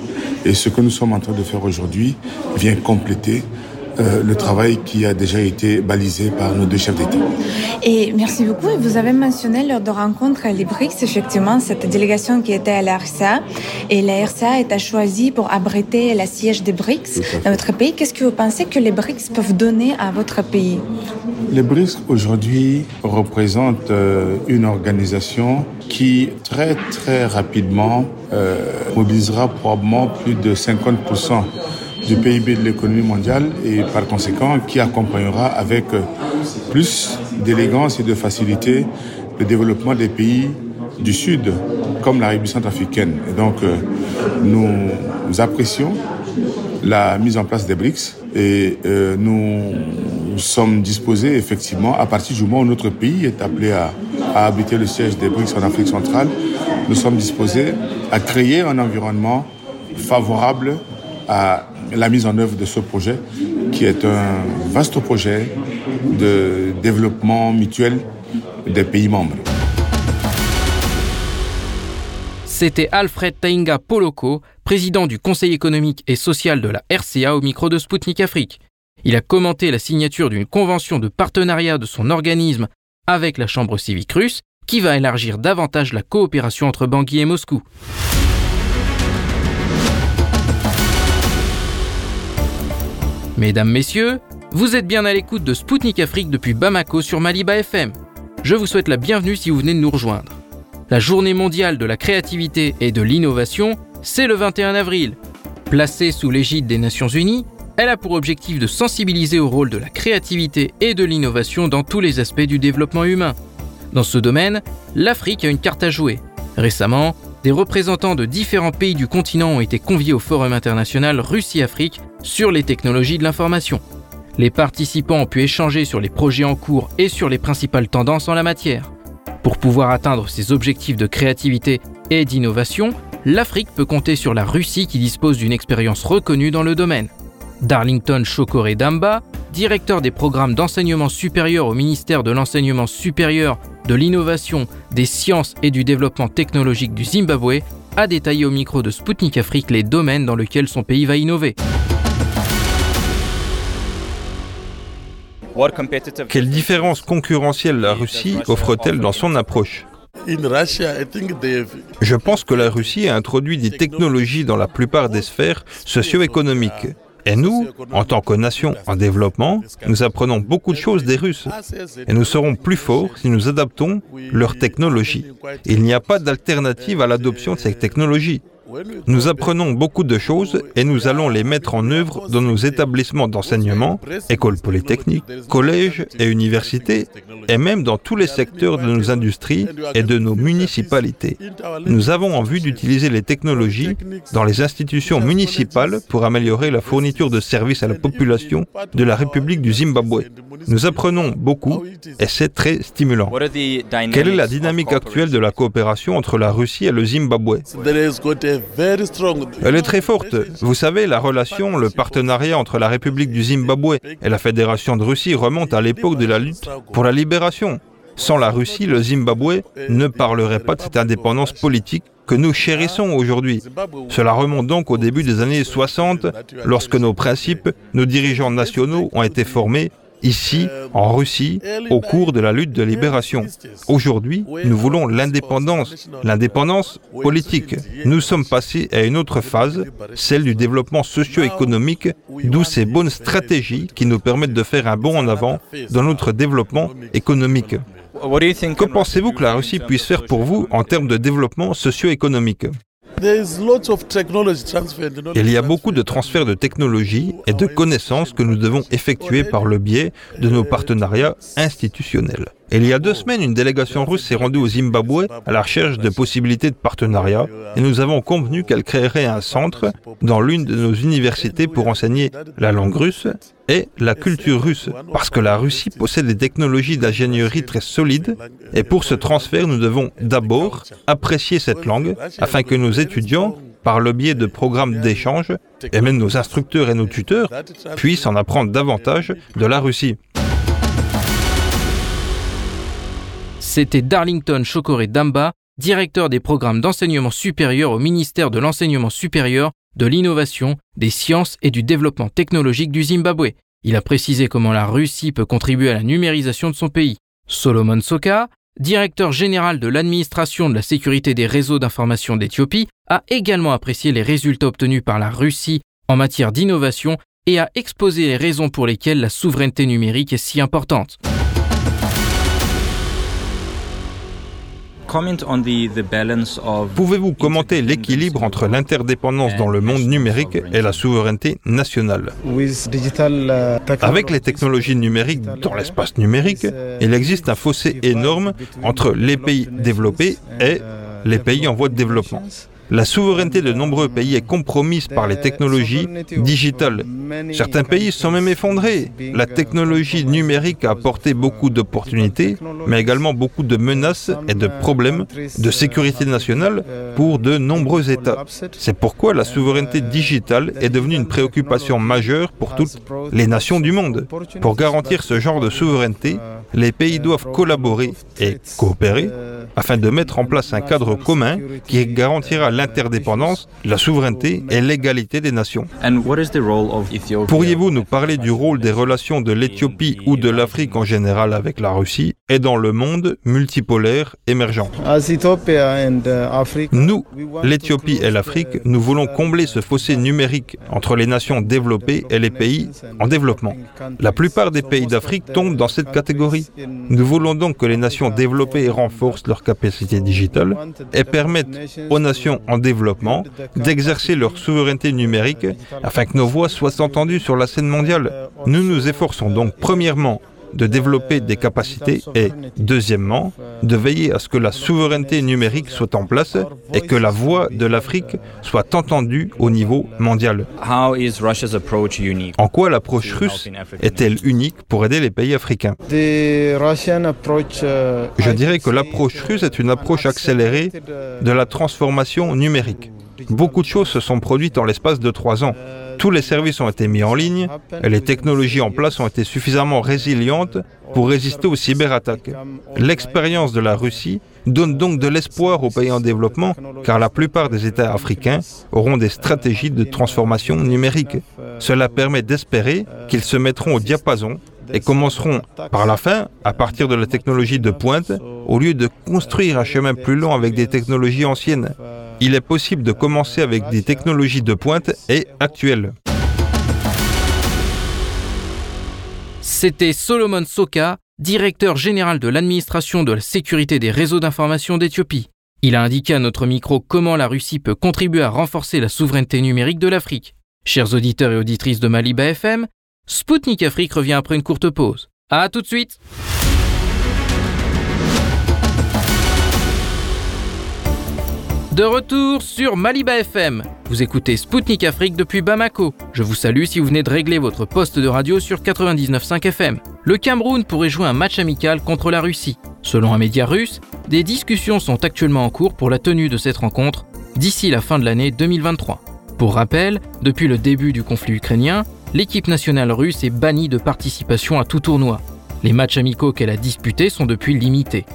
et ce que nous sommes en train de faire aujourd'hui vient compléter euh, le travail qui a déjà été balisé par nos deux chefs d'État. Et merci beaucoup. Vous avez mentionné lors de rencontre les BRICS, effectivement, cette délégation qui était à la RCA. Et la RCA été choisie pour abriter la siège des BRICS dans votre pays. Qu'est-ce que vous pensez que les BRICS peuvent donner à votre pays? Les BRICS aujourd'hui représentent euh, une organisation qui très très rapidement euh, mobilisera probablement plus de 50% du PIB de l'économie mondiale et par conséquent qui accompagnera avec plus d'élégance et de facilité le développement des pays du Sud comme la République centrafricaine. Et donc euh, nous apprécions la mise en place des BRICS et euh, nous sommes disposés effectivement à partir du moment où notre pays est appelé à, à habiter le siège des BRICS en Afrique centrale, nous sommes disposés à créer un environnement favorable à la mise en œuvre de ce projet, qui est un vaste projet de développement mutuel des pays membres. C'était Alfred Tainga Poloko, président du Conseil économique et social de la RCA au micro de Sputnik Afrique. Il a commenté la signature d'une convention de partenariat de son organisme avec la Chambre civique russe qui va élargir davantage la coopération entre Bangui et Moscou. Mesdames, Messieurs, vous êtes bien à l'écoute de Spoutnik Afrique depuis Bamako sur Maliba FM. Je vous souhaite la bienvenue si vous venez de nous rejoindre. La journée mondiale de la créativité et de l'innovation, c'est le 21 avril. Placée sous l'égide des Nations Unies, elle a pour objectif de sensibiliser au rôle de la créativité et de l'innovation dans tous les aspects du développement humain. Dans ce domaine, l'Afrique a une carte à jouer. Récemment, des représentants de différents pays du continent ont été conviés au Forum international Russie-Afrique sur les technologies de l'information. Les participants ont pu échanger sur les projets en cours et sur les principales tendances en la matière. Pour pouvoir atteindre ses objectifs de créativité et d'innovation, l'Afrique peut compter sur la Russie qui dispose d'une expérience reconnue dans le domaine. Darlington Chokore Damba, directeur des programmes d'enseignement supérieur au ministère de l'enseignement supérieur, de l'innovation, des sciences et du développement technologique du Zimbabwe, a détaillé au micro de Sputnik Afrique les domaines dans lesquels son pays va innover. Quelle différence concurrentielle la Russie offre-t-elle dans son approche? Je pense que la Russie a introduit des technologies dans la plupart des sphères socio-économiques. Et nous, en tant que nation en développement, nous apprenons beaucoup de choses des Russes. Et nous serons plus forts si nous adaptons leurs technologies. Il n'y a pas d'alternative à l'adoption de ces technologies. Nous apprenons beaucoup de choses et nous allons les mettre en œuvre dans nos établissements d'enseignement, écoles polytechniques, collèges et universités, et même dans tous les secteurs de nos industries et de nos municipalités. Nous avons en vue d'utiliser les technologies dans les institutions municipales pour améliorer la fourniture de services à la population de la République du Zimbabwe. Nous apprenons beaucoup et c'est très stimulant. Quelle est la dynamique actuelle de la coopération entre la Russie et le Zimbabwe? Elle est très forte. Vous savez, la relation, le partenariat entre la République du Zimbabwe et la Fédération de Russie remonte à l'époque de la lutte pour la libération. Sans la Russie, le Zimbabwe ne parlerait pas de cette indépendance politique que nous chérissons aujourd'hui. Cela remonte donc au début des années 60, lorsque nos principes, nos dirigeants nationaux ont été formés ici, en Russie, au cours de la lutte de libération. Aujourd'hui, nous voulons l'indépendance, l'indépendance politique. Nous sommes passés à une autre phase, celle du développement socio-économique, d'où ces bonnes stratégies qui nous permettent de faire un bond en avant dans notre développement économique. Que pensez-vous que la Russie puisse faire pour vous en termes de développement socio-économique? Il y a beaucoup de transferts de technologies et de connaissances que nous devons effectuer par le biais de nos partenariats institutionnels. Il y a deux semaines, une délégation russe s'est rendue au Zimbabwe à la recherche de possibilités de partenariat et nous avons convenu qu'elle créerait un centre dans l'une de nos universités pour enseigner la langue russe et la culture russe, parce que la Russie possède des technologies d'ingénierie très solides et pour ce transfert, nous devons d'abord apprécier cette langue afin que nos étudiants par le biais de programmes d'échange, et même nos instructeurs et nos tuteurs, puissent en apprendre davantage de la Russie. C'était Darlington Chokore Damba, directeur des programmes d'enseignement supérieur au ministère de l'enseignement supérieur, de l'innovation, des sciences et du développement technologique du Zimbabwe. Il a précisé comment la Russie peut contribuer à la numérisation de son pays. Solomon Soka, directeur général de l'administration de la sécurité des réseaux d'information d'Éthiopie, a également apprécié les résultats obtenus par la Russie en matière d'innovation et a exposé les raisons pour lesquelles la souveraineté numérique est si importante. Pouvez-vous commenter l'équilibre entre l'interdépendance dans le monde numérique et la souveraineté nationale Avec les technologies numériques dans l'espace numérique, il existe un fossé énorme entre les pays développés et les pays en voie de développement. La souveraineté de nombreux pays est compromise par les technologies digitales. Certains pays sont même effondrés. La technologie numérique a apporté beaucoup d'opportunités, mais également beaucoup de menaces et de problèmes de sécurité nationale pour de nombreux États. C'est pourquoi la souveraineté digitale est devenue une préoccupation majeure pour toutes les nations du monde. Pour garantir ce genre de souveraineté, les pays doivent collaborer et coopérer afin de mettre en place un cadre commun qui garantira l'interdépendance, la souveraineté et l'égalité des nations. Pourriez-vous nous parler du rôle des relations de l'Éthiopie ou de l'Afrique en général avec la Russie et dans le monde multipolaire émergent? Nous, l'Éthiopie et l'Afrique, nous voulons combler ce fossé numérique entre les nations développées et les pays en développement. La plupart des pays d'Afrique tombent dans cette catégorie. Nous voulons donc que les nations développées renforcent leurs capacités digitales et permettent aux nations en développement d'exercer leur souveraineté numérique afin que nos voix soient entendues sur la scène mondiale. Nous nous efforçons donc premièrement de développer des capacités et, deuxièmement, de veiller à ce que la souveraineté numérique soit en place et que la voix de l'Afrique soit entendue au niveau mondial. En quoi l'approche russe est-elle unique pour aider les pays africains? Je dirais que l'approche russe est une approche accélérée de la transformation numérique. Beaucoup de choses se sont produites en l'espace de trois ans. Tous les services ont été mis en ligne et les technologies en place ont été suffisamment résilientes pour résister aux cyberattaques. L'expérience de la Russie donne donc de l'espoir aux pays en développement car la plupart des États africains auront des stratégies de transformation numérique. Cela permet d'espérer qu'ils se mettront au diapason et commenceront par la fin, à partir de la technologie de pointe, au lieu de construire un chemin plus long avec des technologies anciennes il est possible de commencer avec des technologies de pointe et actuelles. C'était Solomon Soka, directeur général de l'administration de la sécurité des réseaux d'information d'Éthiopie. Il a indiqué à notre micro comment la Russie peut contribuer à renforcer la souveraineté numérique de l'Afrique. Chers auditeurs et auditrices de Maliba FM, Spoutnik Afrique revient après une courte pause. A tout de suite De retour sur Maliba FM. Vous écoutez Spoutnik Afrique depuis Bamako. Je vous salue si vous venez de régler votre poste de radio sur 99.5 FM. Le Cameroun pourrait jouer un match amical contre la Russie. Selon un média russe, des discussions sont actuellement en cours pour la tenue de cette rencontre d'ici la fin de l'année 2023. Pour rappel, depuis le début du conflit ukrainien, l'équipe nationale russe est bannie de participation à tout tournoi. Les matchs amicaux qu'elle a disputés sont depuis limités.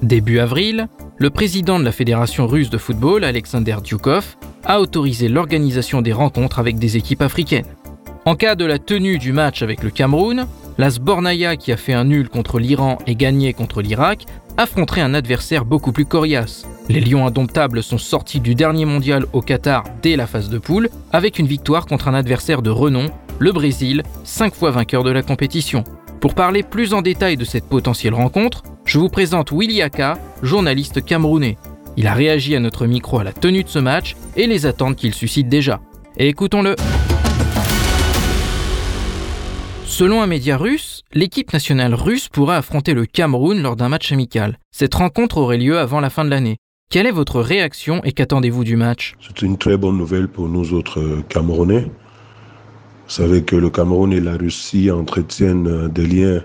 Début avril, le président de la Fédération russe de football, Alexander Djoukov, a autorisé l'organisation des rencontres avec des équipes africaines. En cas de la tenue du match avec le Cameroun, la Sbornaya qui a fait un nul contre l'Iran et gagné contre l'Irak affronterait un adversaire beaucoup plus coriace. Les Lions indomptables sont sortis du dernier mondial au Qatar dès la phase de poule avec une victoire contre un adversaire de renom, le Brésil, cinq fois vainqueur de la compétition. Pour parler plus en détail de cette potentielle rencontre, je vous présente Willy Aka, journaliste camerounais. Il a réagi à notre micro à la tenue de ce match et les attentes qu'il suscite déjà. écoutons-le. Selon un média russe, l'équipe nationale russe pourrait affronter le Cameroun lors d'un match amical. Cette rencontre aurait lieu avant la fin de l'année. Quelle est votre réaction et qu'attendez-vous du match? C'est une très bonne nouvelle pour nous autres euh, Camerounais. Vous savez que le Cameroun et la Russie entretiennent euh, des liens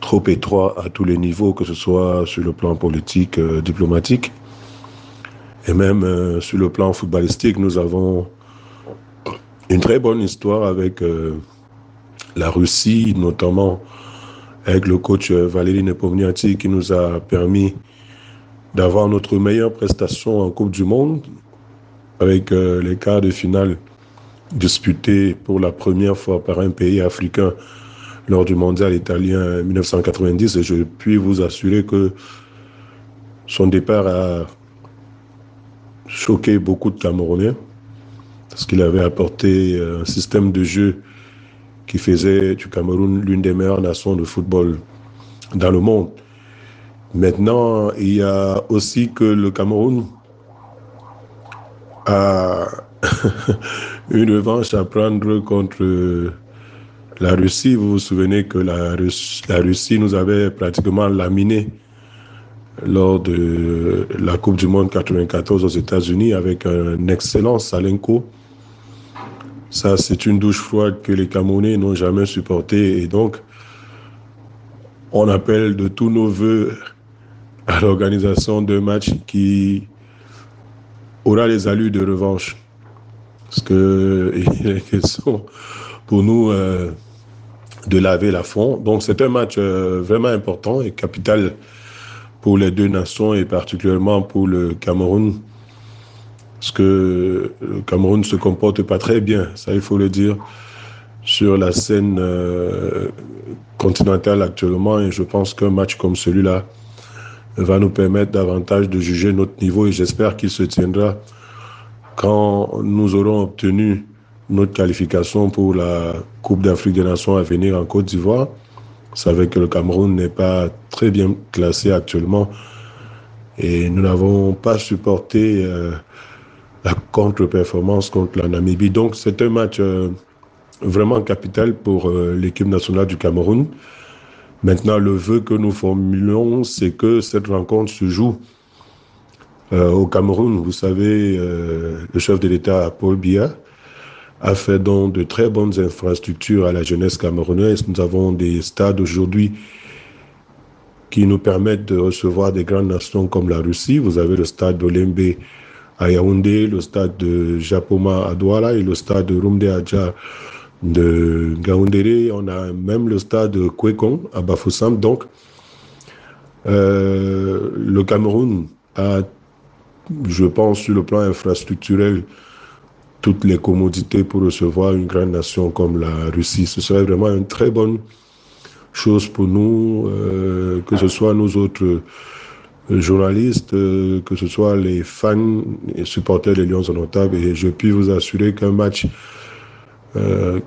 trop étroits à tous les niveaux, que ce soit sur le plan politique, euh, diplomatique, et même euh, sur le plan footballistique. Nous avons une très bonne histoire avec la Russie, notamment avec le coach Valérie Nepomniachtchi qui nous a permis d'avoir notre meilleure prestation en Coupe du Monde avec les quarts de finale disputé pour la première fois par un pays africain lors du mondial italien 1990 et je puis vous assurer que son départ a choqué beaucoup de Camerounais parce qu'il avait apporté un système de jeu qui faisait du Cameroun l'une des meilleures nations de football dans le monde. Maintenant, il y a aussi que le Cameroun a une revanche à prendre contre la Russie. Vous vous souvenez que la, Russie, nous avait pratiquement laminé lors de la Coupe du Monde 94 aux États-Unis avec un excellent Salenko. Ça, c'est une douche froide que les Camerounais n'ont jamais supportée et donc on appelle de tous nos voeux à l'organisation d'un match qui aura les allures de revanche. Parce que il est pour nous euh, de laver la fond. Donc c'est un match euh, vraiment important et capital pour les deux nations et particulièrement pour le Cameroun. Parce que le Cameroun ne se comporte pas très bien, ça il faut le dire, sur la scène euh, continentale actuellement. Et je pense qu'un match comme celui-là va nous permettre davantage de juger notre niveau et j'espère qu'il se tiendra quand nous aurons obtenu notre qualification pour la Coupe d'Afrique des Nations à venir en Côte d'Ivoire. Vous savez que le Cameroun n'est pas très bien classé actuellement et nous n'avons pas supporté euh, la contre-performance contre la Namibie. Donc c'est un match euh, vraiment capital pour euh, l'équipe nationale du Cameroun. Maintenant, le vœu que nous formulons, c'est que cette rencontre se joue au Cameroun, vous savez, le chef de l'État, Paul Biya, a fait donc de très bonnes infrastructures à la jeunesse camerounaise. Nous avons des stades aujourd'hui qui nous permettent de recevoir des grandes nations comme la Russie. Vous avez le stade d'Olembe à Yaoundé, le stade de Japoma à Douala et le stade de Rumde Adja de Gaoundéré. On a même le stade de Kwekong à Bafoussam. Donc, euh, le Cameroun a je pense, sur le plan infrastructurel, toutes les commodités pour recevoir une grande nation comme la Russie. Ce serait vraiment une très bonne chose pour nous, euh, que ce soit nous autres euh, journalistes, euh, que ce soit les fans et supporters des Lions Notables. Et je puis vous assurer qu'un match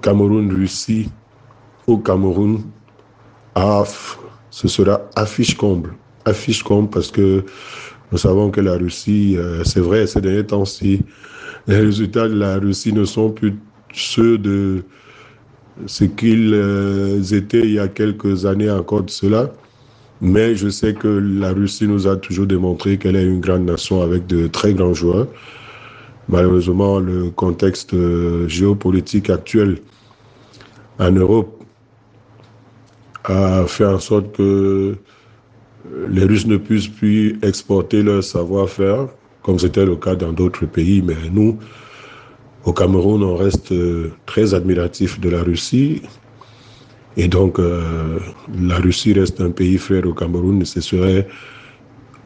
Cameroun-Russie au Cameroun, ce sera affiche comble. Affiche comble parce que nous savons que la Russie, c'est vrai, ces derniers temps-ci, les résultats de la Russie ne sont plus ceux de ce qu'ils euh, étaient il y a quelques années encore de cela. Mais je sais que la Russie nous a toujours démontré qu'elle est une grande nation avec de très grands joueurs. Malheureusement, le contexte euh, géopolitique actuel en Europe a fait en sorte que les Russes ne puissent plus exporter leur savoir-faire, comme c'était le cas dans d'autres pays, mais nous, au Cameroun, on reste euh, très admiratif de la Russie. Et donc, euh, la Russie reste un pays frère au Cameroun ce serait,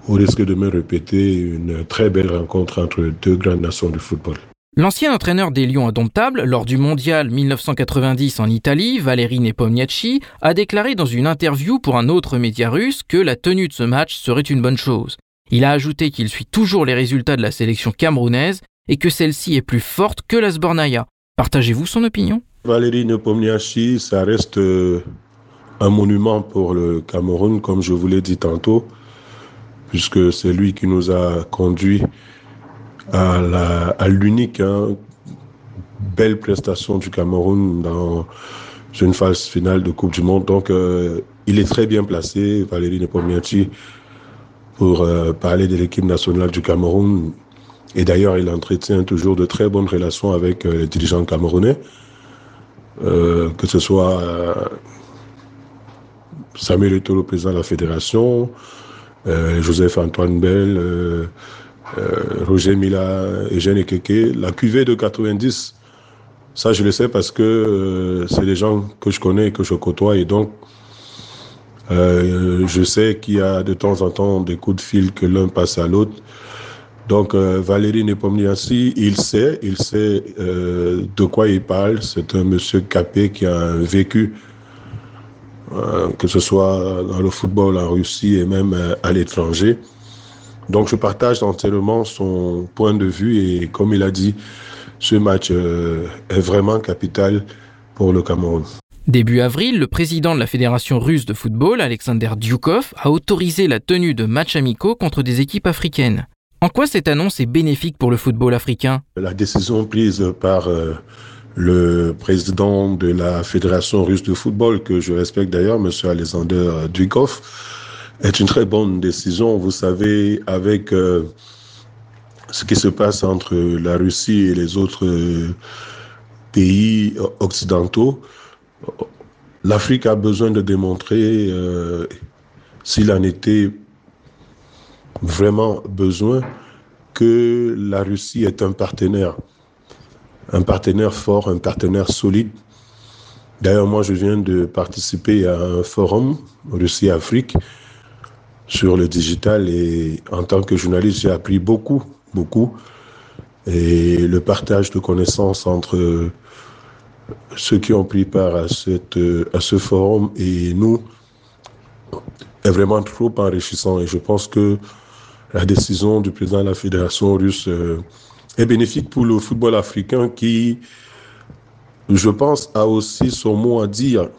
au risque de me répéter, une très belle rencontre entre deux grandes nations du football. L'ancien entraîneur des Lions indomptables, lors du mondial 1990 en Italie, Valérie Nepomniachtchi, a déclaré dans une interview pour un autre média russe que la tenue de ce match serait une bonne chose. Il a ajouté qu'il suit toujours les résultats de la sélection camerounaise et que celle-ci est plus forte que la Sbornaya. Partagez-vous son opinion? Valérie Nepomniachtchi, ça reste euh, un monument pour le Cameroun, comme je vous l'ai dit tantôt, puisque c'est lui qui nous a conduits à l'unique hein, belle prestation du Cameroun dans une phase finale de Coupe du Monde. Donc, euh, il est très bien placé, Valérie Nepomniachtchi, pour euh, parler de l'équipe nationale du Cameroun. Et d'ailleurs, il entretient toujours de très bonnes relations avec euh, les dirigeants camerounais, que ce soit Samuel Eto'o, le président de la fédération, Joseph Antoine Bell, euh, Roger Mila, Eugène Ekeke, la cuvée de 90, ça je le sais parce que euh, c'est des gens que je connais et que je côtoie. Et donc euh, je sais qu'il y a de temps en temps des coups de fil que l'un passe à l'autre. Donc Valérie Nepomniachtchi, il sait, il sait de quoi il parle. C'est un monsieur capé qui a vécu, que ce soit dans le football en Russie et même à l'étranger. Donc je partage entièrement son point de vue et comme il a dit, ce match euh, est vraiment capital pour le Cameroun. Début avril, le président de la Fédération russe de football, Alexander Dukov, a autorisé la tenue de matchs amicaux contre des équipes africaines. En quoi cette annonce est bénéfique pour le football africain? La décision prise par euh, le président de la Fédération russe de football, que je respecte d'ailleurs, M. Alexander Dukov, est une très bonne décision. Vous savez, avec euh, ce qui se passe entre la Russie et les autres euh, pays occidentaux, l'Afrique a besoin de démontrer, euh, s'il en était vraiment besoin, que la Russie est un partenaire, un partenaire fort, un partenaire solide. D'ailleurs, moi, je viens de participer à un forum Russie-Afrique sur le digital et en tant que journaliste, j'ai appris beaucoup, beaucoup. Et le partage de connaissances entre ceux qui ont pris part à, cette, à ce forum et nous est vraiment trop enrichissant. Et je pense que la décision du président de la fédération russe euh, est bénéfique pour le football africain qui, je pense, a aussi son mot à dire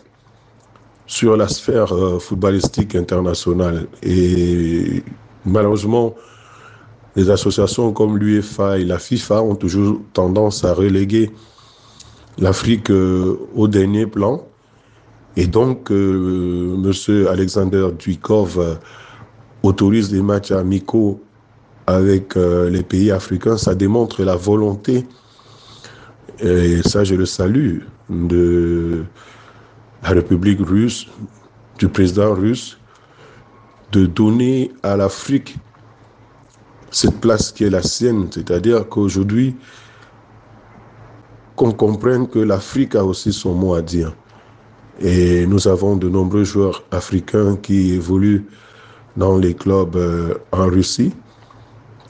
sur la sphère euh, footballistique internationale. Et malheureusement, les associations comme l'UEFA et la FIFA ont toujours tendance à reléguer l'Afrique euh, au dernier plan. Et donc, euh, M. Alexander Duikov autorise des matchs amicaux avec les pays africains. Ça démontre la volonté, et ça je le salue, de la République russe, du président russe, de donner à l'Afrique cette place qui est la sienne, c'est-à-dire qu'aujourd'hui, qu'on comprenne que l'Afrique a aussi son mot à dire. Et nous avons de nombreux joueurs africains qui évoluent dans les clubs euh, en Russie,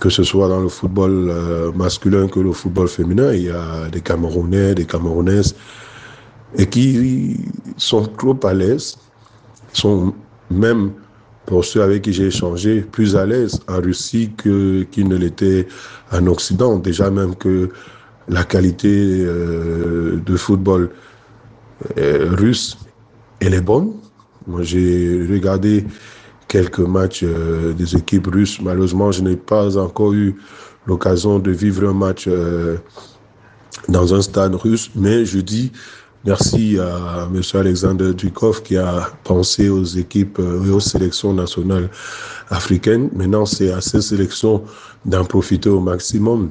que ce soit dans le football euh, masculin que le football féminin. Il y a des Camerounais, des Camerounaises et qui sont trop à l'aise, sont même, pour ceux avec qui j'ai échangé, plus à l'aise en Russie qu'ils ne l'étaient en Occident. Déjà même que la qualité euh, de football euh, russe, elle est bonne. Moi, j'ai regardé quelques matchs euh, des équipes russes. Malheureusement, je n'ai pas encore eu l'occasion de vivre un match dans un stade russe, mais je dis Merci à M. Alexander Dukov qui a pensé aux équipes euh, et aux sélections nationales africaines. Maintenant, c'est à ces sélections d'en profiter au maximum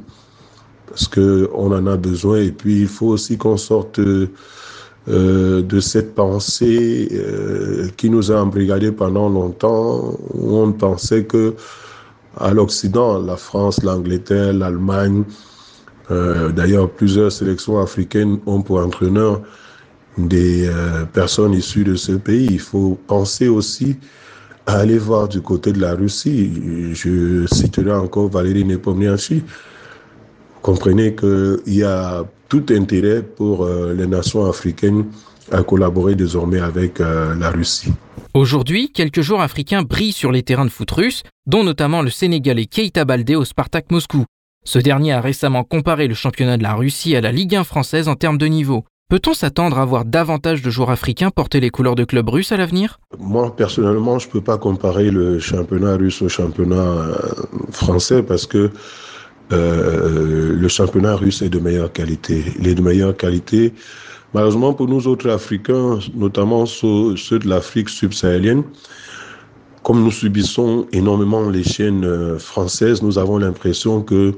parce qu'on en a besoin. Et puis, il faut aussi qu'on sorte euh, de cette pensée euh, qui nous a embrigadés pendant longtemps, où on pensait que à l'Occident, la France, l'Angleterre, l'Allemagne, euh, d'ailleurs, plusieurs sélections africaines ont pour entraîneur des personnes issues de ce pays. Il faut penser aussi à aller voir du côté de la Russie. Je citerai encore Valérie Nepomniachtchi. Comprenez qu'il y a tout intérêt pour euh, les nations africaines à collaborer désormais avec la Russie. Aujourd'hui, quelques joueurs africains brillent sur les terrains de foot russes, dont notamment le Sénégalais Keita Baldé au Spartak Moscou. Ce dernier a récemment comparé le championnat de la Russie à la Ligue 1 française en termes de niveau. Peut-on s'attendre à voir davantage de joueurs africains porter les couleurs de clubs russes à l'avenir? Moi, personnellement, je ne peux pas comparer le championnat russe au championnat euh, français parce que euh, le championnat russe est de meilleure qualité. Il est de meilleure qualité. Malheureusement, pour nous autres Africains, notamment ceux, de l'Afrique subsahélienne, comme nous subissons énormément les chaînes euh, françaises, nous avons l'impression que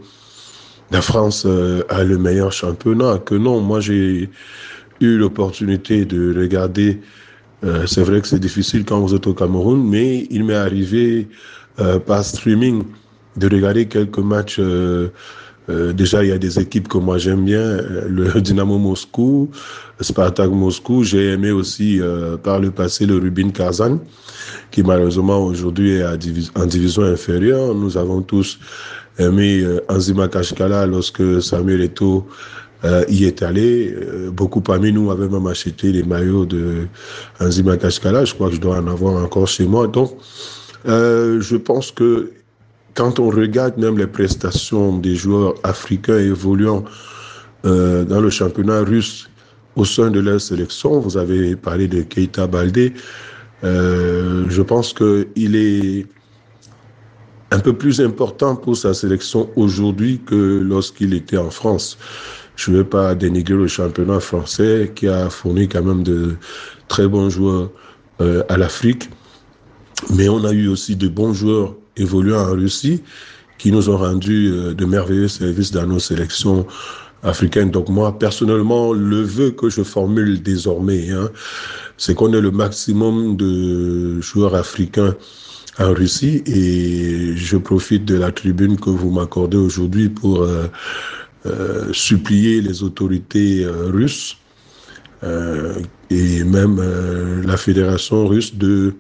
la France euh, a le meilleur championnat, que non. Moi, j'ai eu l'opportunité de regarder. Euh, c'est vrai que c'est difficile quand vous êtes au Cameroun, mais il m'est arrivé euh, par streaming de regarder quelques matchs. déjà, il y a des équipes que moi j'aime bien, le Dynamo Moscou, Spartak Moscou. J'ai aimé aussi par le passé le Rubin Kazan, qui malheureusement aujourd'hui est en division inférieure. Nous avons tous aimé euh, Anzima Kashkala lorsque Samuel euh, y est allé. Euh, beaucoup parmi nous avaient même acheté les maillots de Anzima Kashkala. Je crois que je dois en avoir encore chez moi. Donc, je pense que quand on regarde même les prestations des joueurs africains évoluant dans le championnat russe au sein de leur sélection, vous avez parlé de Keita Baldé, je pense qu'il est un peu plus important pour sa sélection aujourd'hui que lorsqu'il était en France. Je ne vais pas dénigrer le championnat français qui a fourni quand même de très bons joueurs euh, à l'Afrique. Mais on a eu aussi de bons joueurs évoluant en Russie qui nous ont rendu euh, de merveilleux services dans nos sélections africaines. Donc moi, personnellement, le vœu que je formule désormais, hein, c'est qu'on ait le maximum de joueurs africains en Russie et je profite de la tribune que vous m'accordez aujourd'hui pour euh, euh, supplier les autorités russes et même la fédération russe de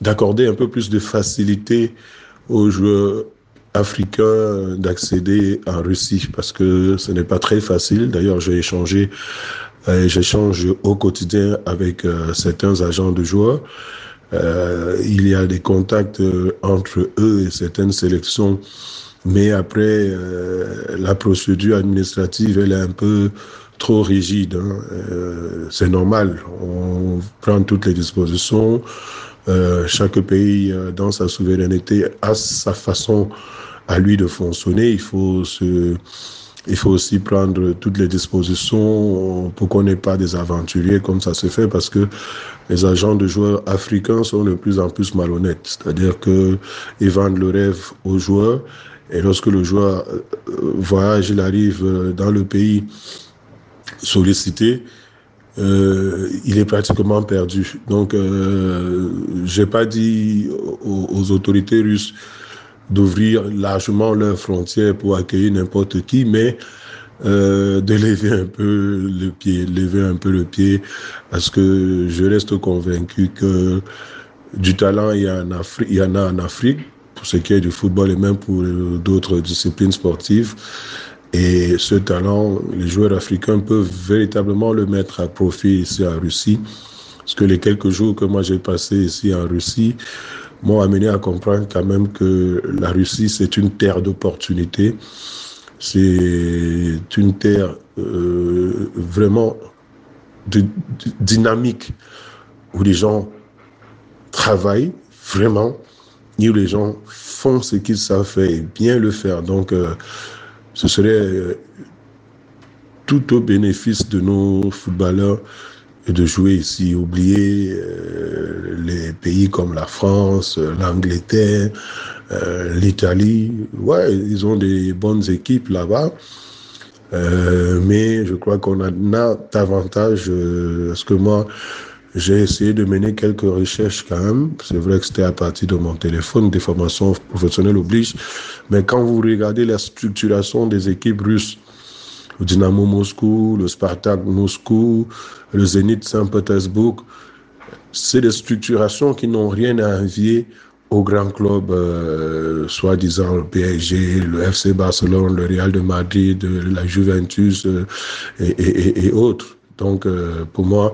d'accorder un peu plus de facilité aux joueurs africains d'accéder en Russie parce que ce n'est pas très facile. D'ailleurs, j'ai échangé, euh, j'échange au quotidien avec euh, certains agents de joueurs. Euh, il y a des contacts euh, entre eux et certaines sélections, mais après, la procédure administrative, elle est un peu trop rigide. Hein. C'est normal. On prend toutes les dispositions. Euh, chaque pays, euh, dans sa souveraineté, a sa façon à lui de fonctionner. Il faut se, il faut aussi prendre toutes les dispositions pour qu'on n'ait pas des aventuriers comme ça se fait? Parce que les agents de joueurs africains sont de plus en plus malhonnêtes. C'est-à-dire que ils vendent le rêve aux joueurs et lorsque le joueur euh, voyage, il arrive dans le pays sollicité, euh, il est pratiquement perdu. Donc, euh, j'ai pas dit aux, autorités russes d'ouvrir largement leurs frontières pour accueillir n'importe qui, mais euh, de lever un peu le pied, lever un peu le pied, parce que je reste convaincu que du talent il y, en Afrique, il y en a en Afrique, pour ce qui est du football et même pour d'autres disciplines sportives. Et ce talent, les joueurs africains peuvent véritablement le mettre à profit ici en Russie. Parce que les quelques jours que moi j'ai passé ici en Russie m'ont amené à comprendre quand même que la Russie, c'est une terre d'opportunités. C'est une terre euh, vraiment dynamique où les gens travaillent vraiment et où les gens font ce qu'ils savent faire et bien le faire. Donc, euh, ce serait euh, tout au bénéfice de nos footballeurs de jouer ici, oublier euh, les pays comme la France, l'Angleterre, euh, l'Italie. Ouais, ils ont des bonnes équipes là-bas. Euh, mais je crois qu'on a, a davantage, parce que moi, j'ai essayé de mener quelques recherches quand même. C'est vrai que c'était à partir de mon téléphone, des formations professionnelles obligent. Mais quand vous regardez la structuration des équipes russes, le Dynamo Moscou, le Spartak Moscou, le Zénith Saint-Pétersbourg, c'est des structurations qui n'ont rien à envier aux grands clubs, euh, soi-disant le PSG, le FC Barcelone, le Real de Madrid, la Juventus euh, et, et, et, autres. Donc, euh, pour moi,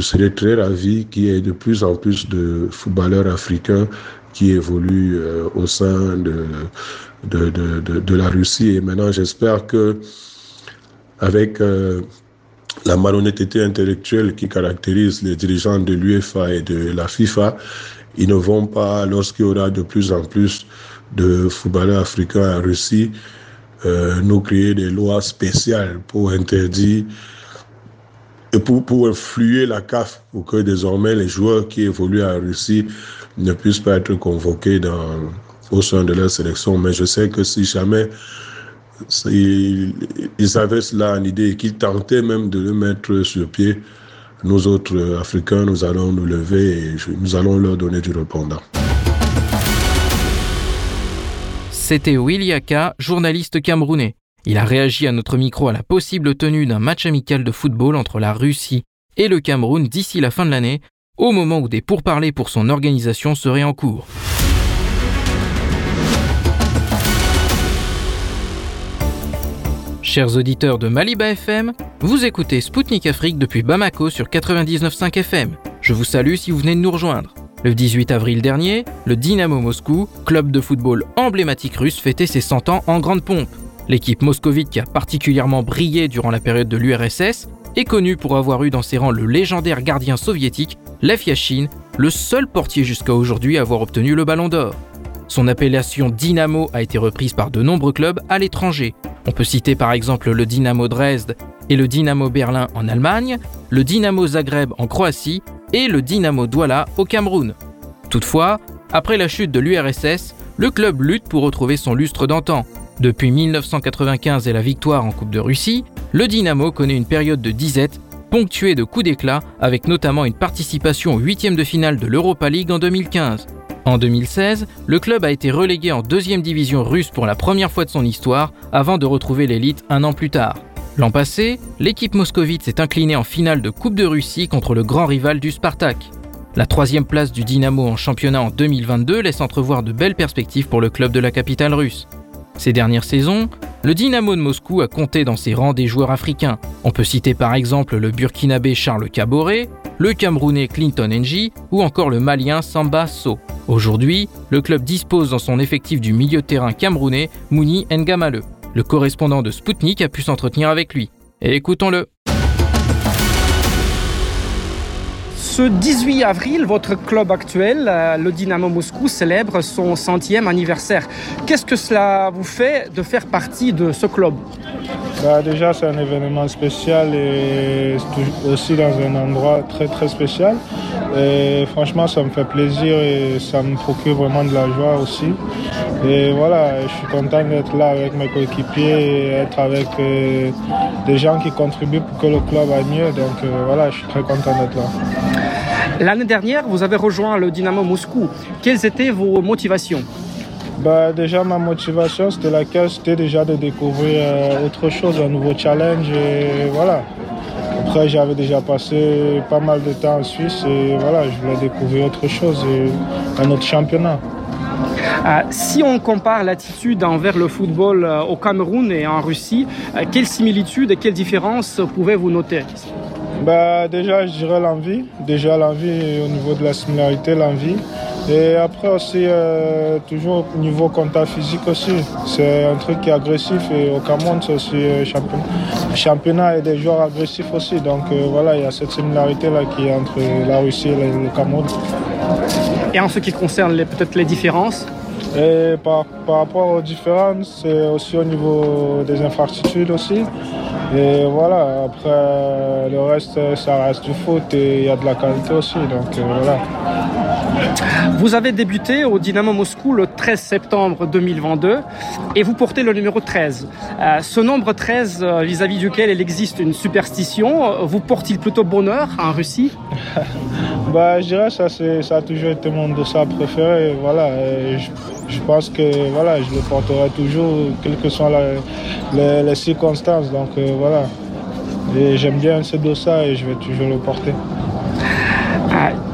je serais très ravi qu'il y ait de plus en plus de footballeurs africains qui évoluent euh, au sein de, la Russie. Et maintenant, j'espère que avec euh, la malhonnêteté intellectuelle qui caractérise les dirigeants de l'UEFA et de la FIFA, ils ne vont pas, lorsqu'il y aura de plus en plus de footballeurs africains en Russie, euh, nous créer des lois spéciales pour interdire et pour, pour influer la CAF, pour que désormais les joueurs qui évoluent en Russie ne puissent pas être convoqués dans, au sein de leur sélection. Mais je sais que si jamais ils, ils avaient cela en idée et qu'ils tentaient même de le mettre sur pied, nous autres Africains, nous allons nous lever et nous allons leur donner du répondant. C'était Williaka, journaliste camerounais. Il a réagi à notre micro à la possible tenue d'un match amical de football entre la Russie et le Cameroun d'ici la fin de l'année, au moment où des pourparlers pour son organisation seraient en cours. Chers auditeurs de Maliba FM, vous écoutez Spoutnik Afrique depuis Bamako sur 99.5 FM. Je vous salue si vous venez de nous rejoindre. Le 18 avril dernier, le Dynamo Moscou, club de football emblématique russe, fêtait ses 100 ans en grande pompe. L'équipe moscovite qui a particulièrement brillé durant la période de l'URSS est connue pour avoir eu dans ses rangs le légendaire gardien soviétique Lev Yashin, le seul portier jusqu'à aujourd'hui à avoir obtenu le ballon d'or. Son appellation Dynamo a été reprise par de nombreux clubs à l'étranger. On peut citer par exemple le Dynamo Dresde et le Dynamo Berlin en Allemagne, le Dynamo Zagreb en Croatie et le Dynamo Douala au Cameroun. Toutefois, Après la chute de l'URSS, le club lutte pour retrouver son lustre d'antan. Depuis 1995 et la victoire en Coupe de Russie, le Dynamo connaît une période de disette ponctuée de coups d'éclat avec notamment une participation au huitième de finale de l'Europa League en 2015. En 2016, le club a été relégué en deuxième division russe pour la première fois de son histoire avant de retrouver l'élite un an plus tard. L'an passé, l'équipe moscovite s'est inclinée en finale de Coupe de Russie contre le grand rival du Spartak. La troisième place du Dynamo en championnat en 2022 laisse entrevoir de belles perspectives pour le club de la capitale russe. Ces dernières saisons, le Dynamo de Moscou a compté dans ses rangs des joueurs africains. On peut citer par exemple le burkinabé Charles Caboret, le camerounais Clinton Ng ou encore le malien Samba So. Aujourd'hui, le club dispose dans son effectif du milieu de terrain camerounais Mouni Ngamale. Le correspondant de Spoutnik a pu s'entretenir avec lui. Écoutons-le. Ce 18 avril, votre club actuel, euh, le Dynamo Moscou, célèbre son centième anniversaire. Qu'est-ce que cela vous fait de faire partie de ce club bah, Déjà, c'est un événement spécial et aussi dans un endroit très très spécial. Et franchement, ça me fait plaisir et ça me procure vraiment de la joie aussi. Et voilà, je suis content d'être là avec mes coéquipiers et être avec euh, des gens qui contribuent pour que le club aille mieux. Donc euh, voilà, je suis très content d'être là. L'année dernière, vous avez rejoint le Dynamo Moscou. Quelles étaient vos motivations bah, Déjà, ma motivation, c'était laquelle C'était déjà de découvrir euh, autre chose, un nouveau challenge. Et voilà. Après, j'avais déjà passé pas mal de temps en Suisse et voilà, je voulais découvrir autre chose, et un autre championnat. Euh, si on compare l'attitude envers le football euh, au Cameroun et en Russie, quelles similitudes et quelles différences pouvez-vous noter? Bah, Déjà, je dirais l'envie. Déjà, l'envie au niveau de la similarité, l'envie. Et après aussi, euh, toujours au niveau contact physique aussi. C'est un truc qui est agressif et au Cameroun, c'est aussi euh, championnat, et des joueurs agressifs aussi. Donc euh, voilà, il y a cette similarité-là qui est entre la Russie et le, Cameroun. Et en ce qui concerne peut-être les différences et par, par rapport aux différences, c'est aussi au niveau des infrastructures aussi. Et voilà, après le reste, ça reste du foot et il y a de la qualité aussi. Donc euh, voilà. Vous avez débuté au Dynamo Moscou le 13 septembre 2022 et vous portez le numéro 13. Euh, ce nombre 13 euh, vis-à-vis duquel il existe une superstition, vous porte-t-il plutôt bonheur en Russie? Bah, Je dirais que ça, ça a toujours été mon dossard préféré. Voilà, je, pense que voilà, je le porterai toujours, quelles que soient les, circonstances. Donc voilà. J'aime bien ce dossard et je vais toujours le porter.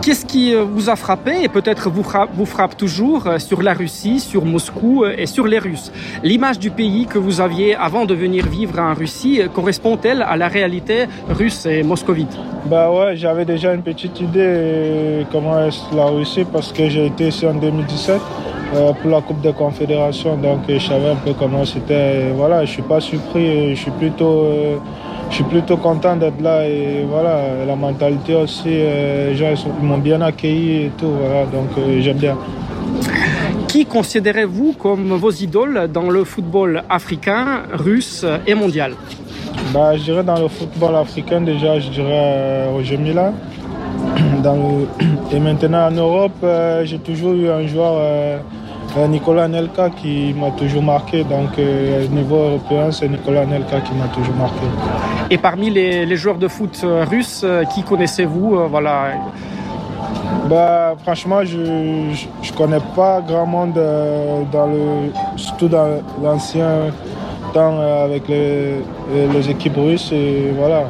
Qu'est-ce qui euh, vous a frappé et peut-être vous frappe, vous frappe toujours euh, sur la Russie, sur Moscou euh, et sur les Russes? L'image du pays que vous aviez avant de venir vivre en Russie correspond-elle à la réalité russe et moscovite? Bah ouais, j'avais déjà une petite idée comment est la Russie parce que j'ai été ici en 2017 pour la Coupe des Confédérations, donc je savais un peu comment c'était. Voilà, je suis pas surpris, je suis plutôt je suis plutôt content d'être là et voilà, la mentalité aussi, euh, les gens m'ont bien accueilli et tout, voilà, donc euh, j'aime bien. Qui considérez-vous comme vos idoles dans le football africain, russe et mondial? Bah, Je dirais dans le football africain déjà, je dirais euh, Roger Mila. Dans Et maintenant en Europe, j'ai toujours eu un joueur euh, Nicolas Nelka qui m'a toujours marqué. Donc, euh, au niveau européen, c'est Nicolas Nelka qui m'a toujours marqué. Et parmi les, joueurs de foot euh, russes, qui connaissez-vous voilà. Bah, franchement, je ne connais pas grand monde, dans le, surtout dans l'ancien temps avec les, les, équipes russes. Et voilà.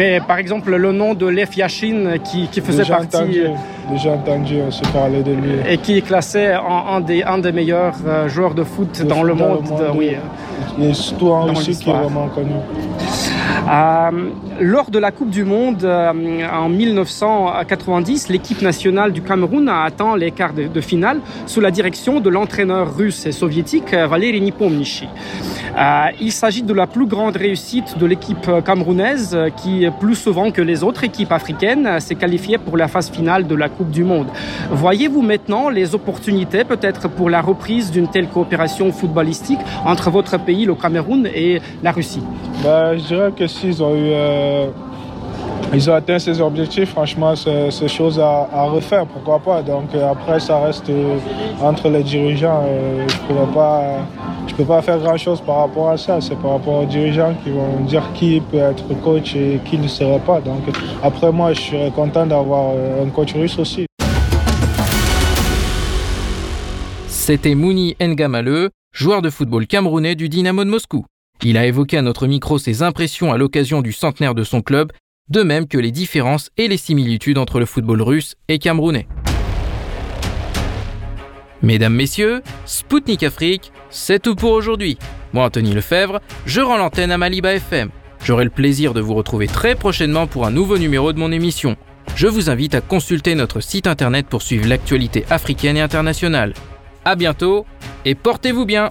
Mais par exemple, le nom de Lev Yashin qui, qui faisait partie déjà entendu se parler de lui. Et qui est classé en un des, un des meilleurs euh, joueurs de foot dans, le monde. oui. Et surtout en Russie qui est vraiment connu. Euh, lors de la Coupe du Monde euh, en 1990, l'équipe nationale du Cameroun a atteint les quarts de, finale sous la direction de l'entraîneur russe et soviétique Valéry Nipomnichi. Euh, il s'agit de la plus grande réussite de l'équipe camerounaise qui, plus souvent que les autres équipes africaines, s'est qualifiée pour la phase finale de la Coupe du Monde. Voyez-vous maintenant les opportunités peut-être pour la reprise d'une telle coopération footballistique entre votre pays, le Cameroun, et la Russie? Bah, Je dirais que s'ils ont eu euh, ils ont atteint ces objectifs, franchement, c'est chose à, à, refaire, pourquoi pas. Donc après, ça reste entre les dirigeants. je ne pourrais pas peux pas faire grand-chose par rapport à ça. C'est par rapport aux dirigeants qui vont dire qui peut être coach et qui ne serait pas. Donc après moi, je serais content d'avoir un coach russe aussi. C'était Mouni Ngamale, joueur de football camerounais du Dynamo de Moscou. Il a évoqué à notre micro ses impressions à l'occasion du centenaire de son club, de même que les différences et les similitudes entre le football russe et camerounais. Mesdames, Messieurs, Spoutnik Afrique, c'est tout pour aujourd'hui. Moi, Anthony Lefebvre, je rends l'antenne à Maliba FM. J'aurai le plaisir de vous retrouver très prochainement pour un nouveau numéro de mon émission. Je vous invite à consulter notre site internet pour suivre l'actualité africaine et internationale. A bientôt et portez-vous bien.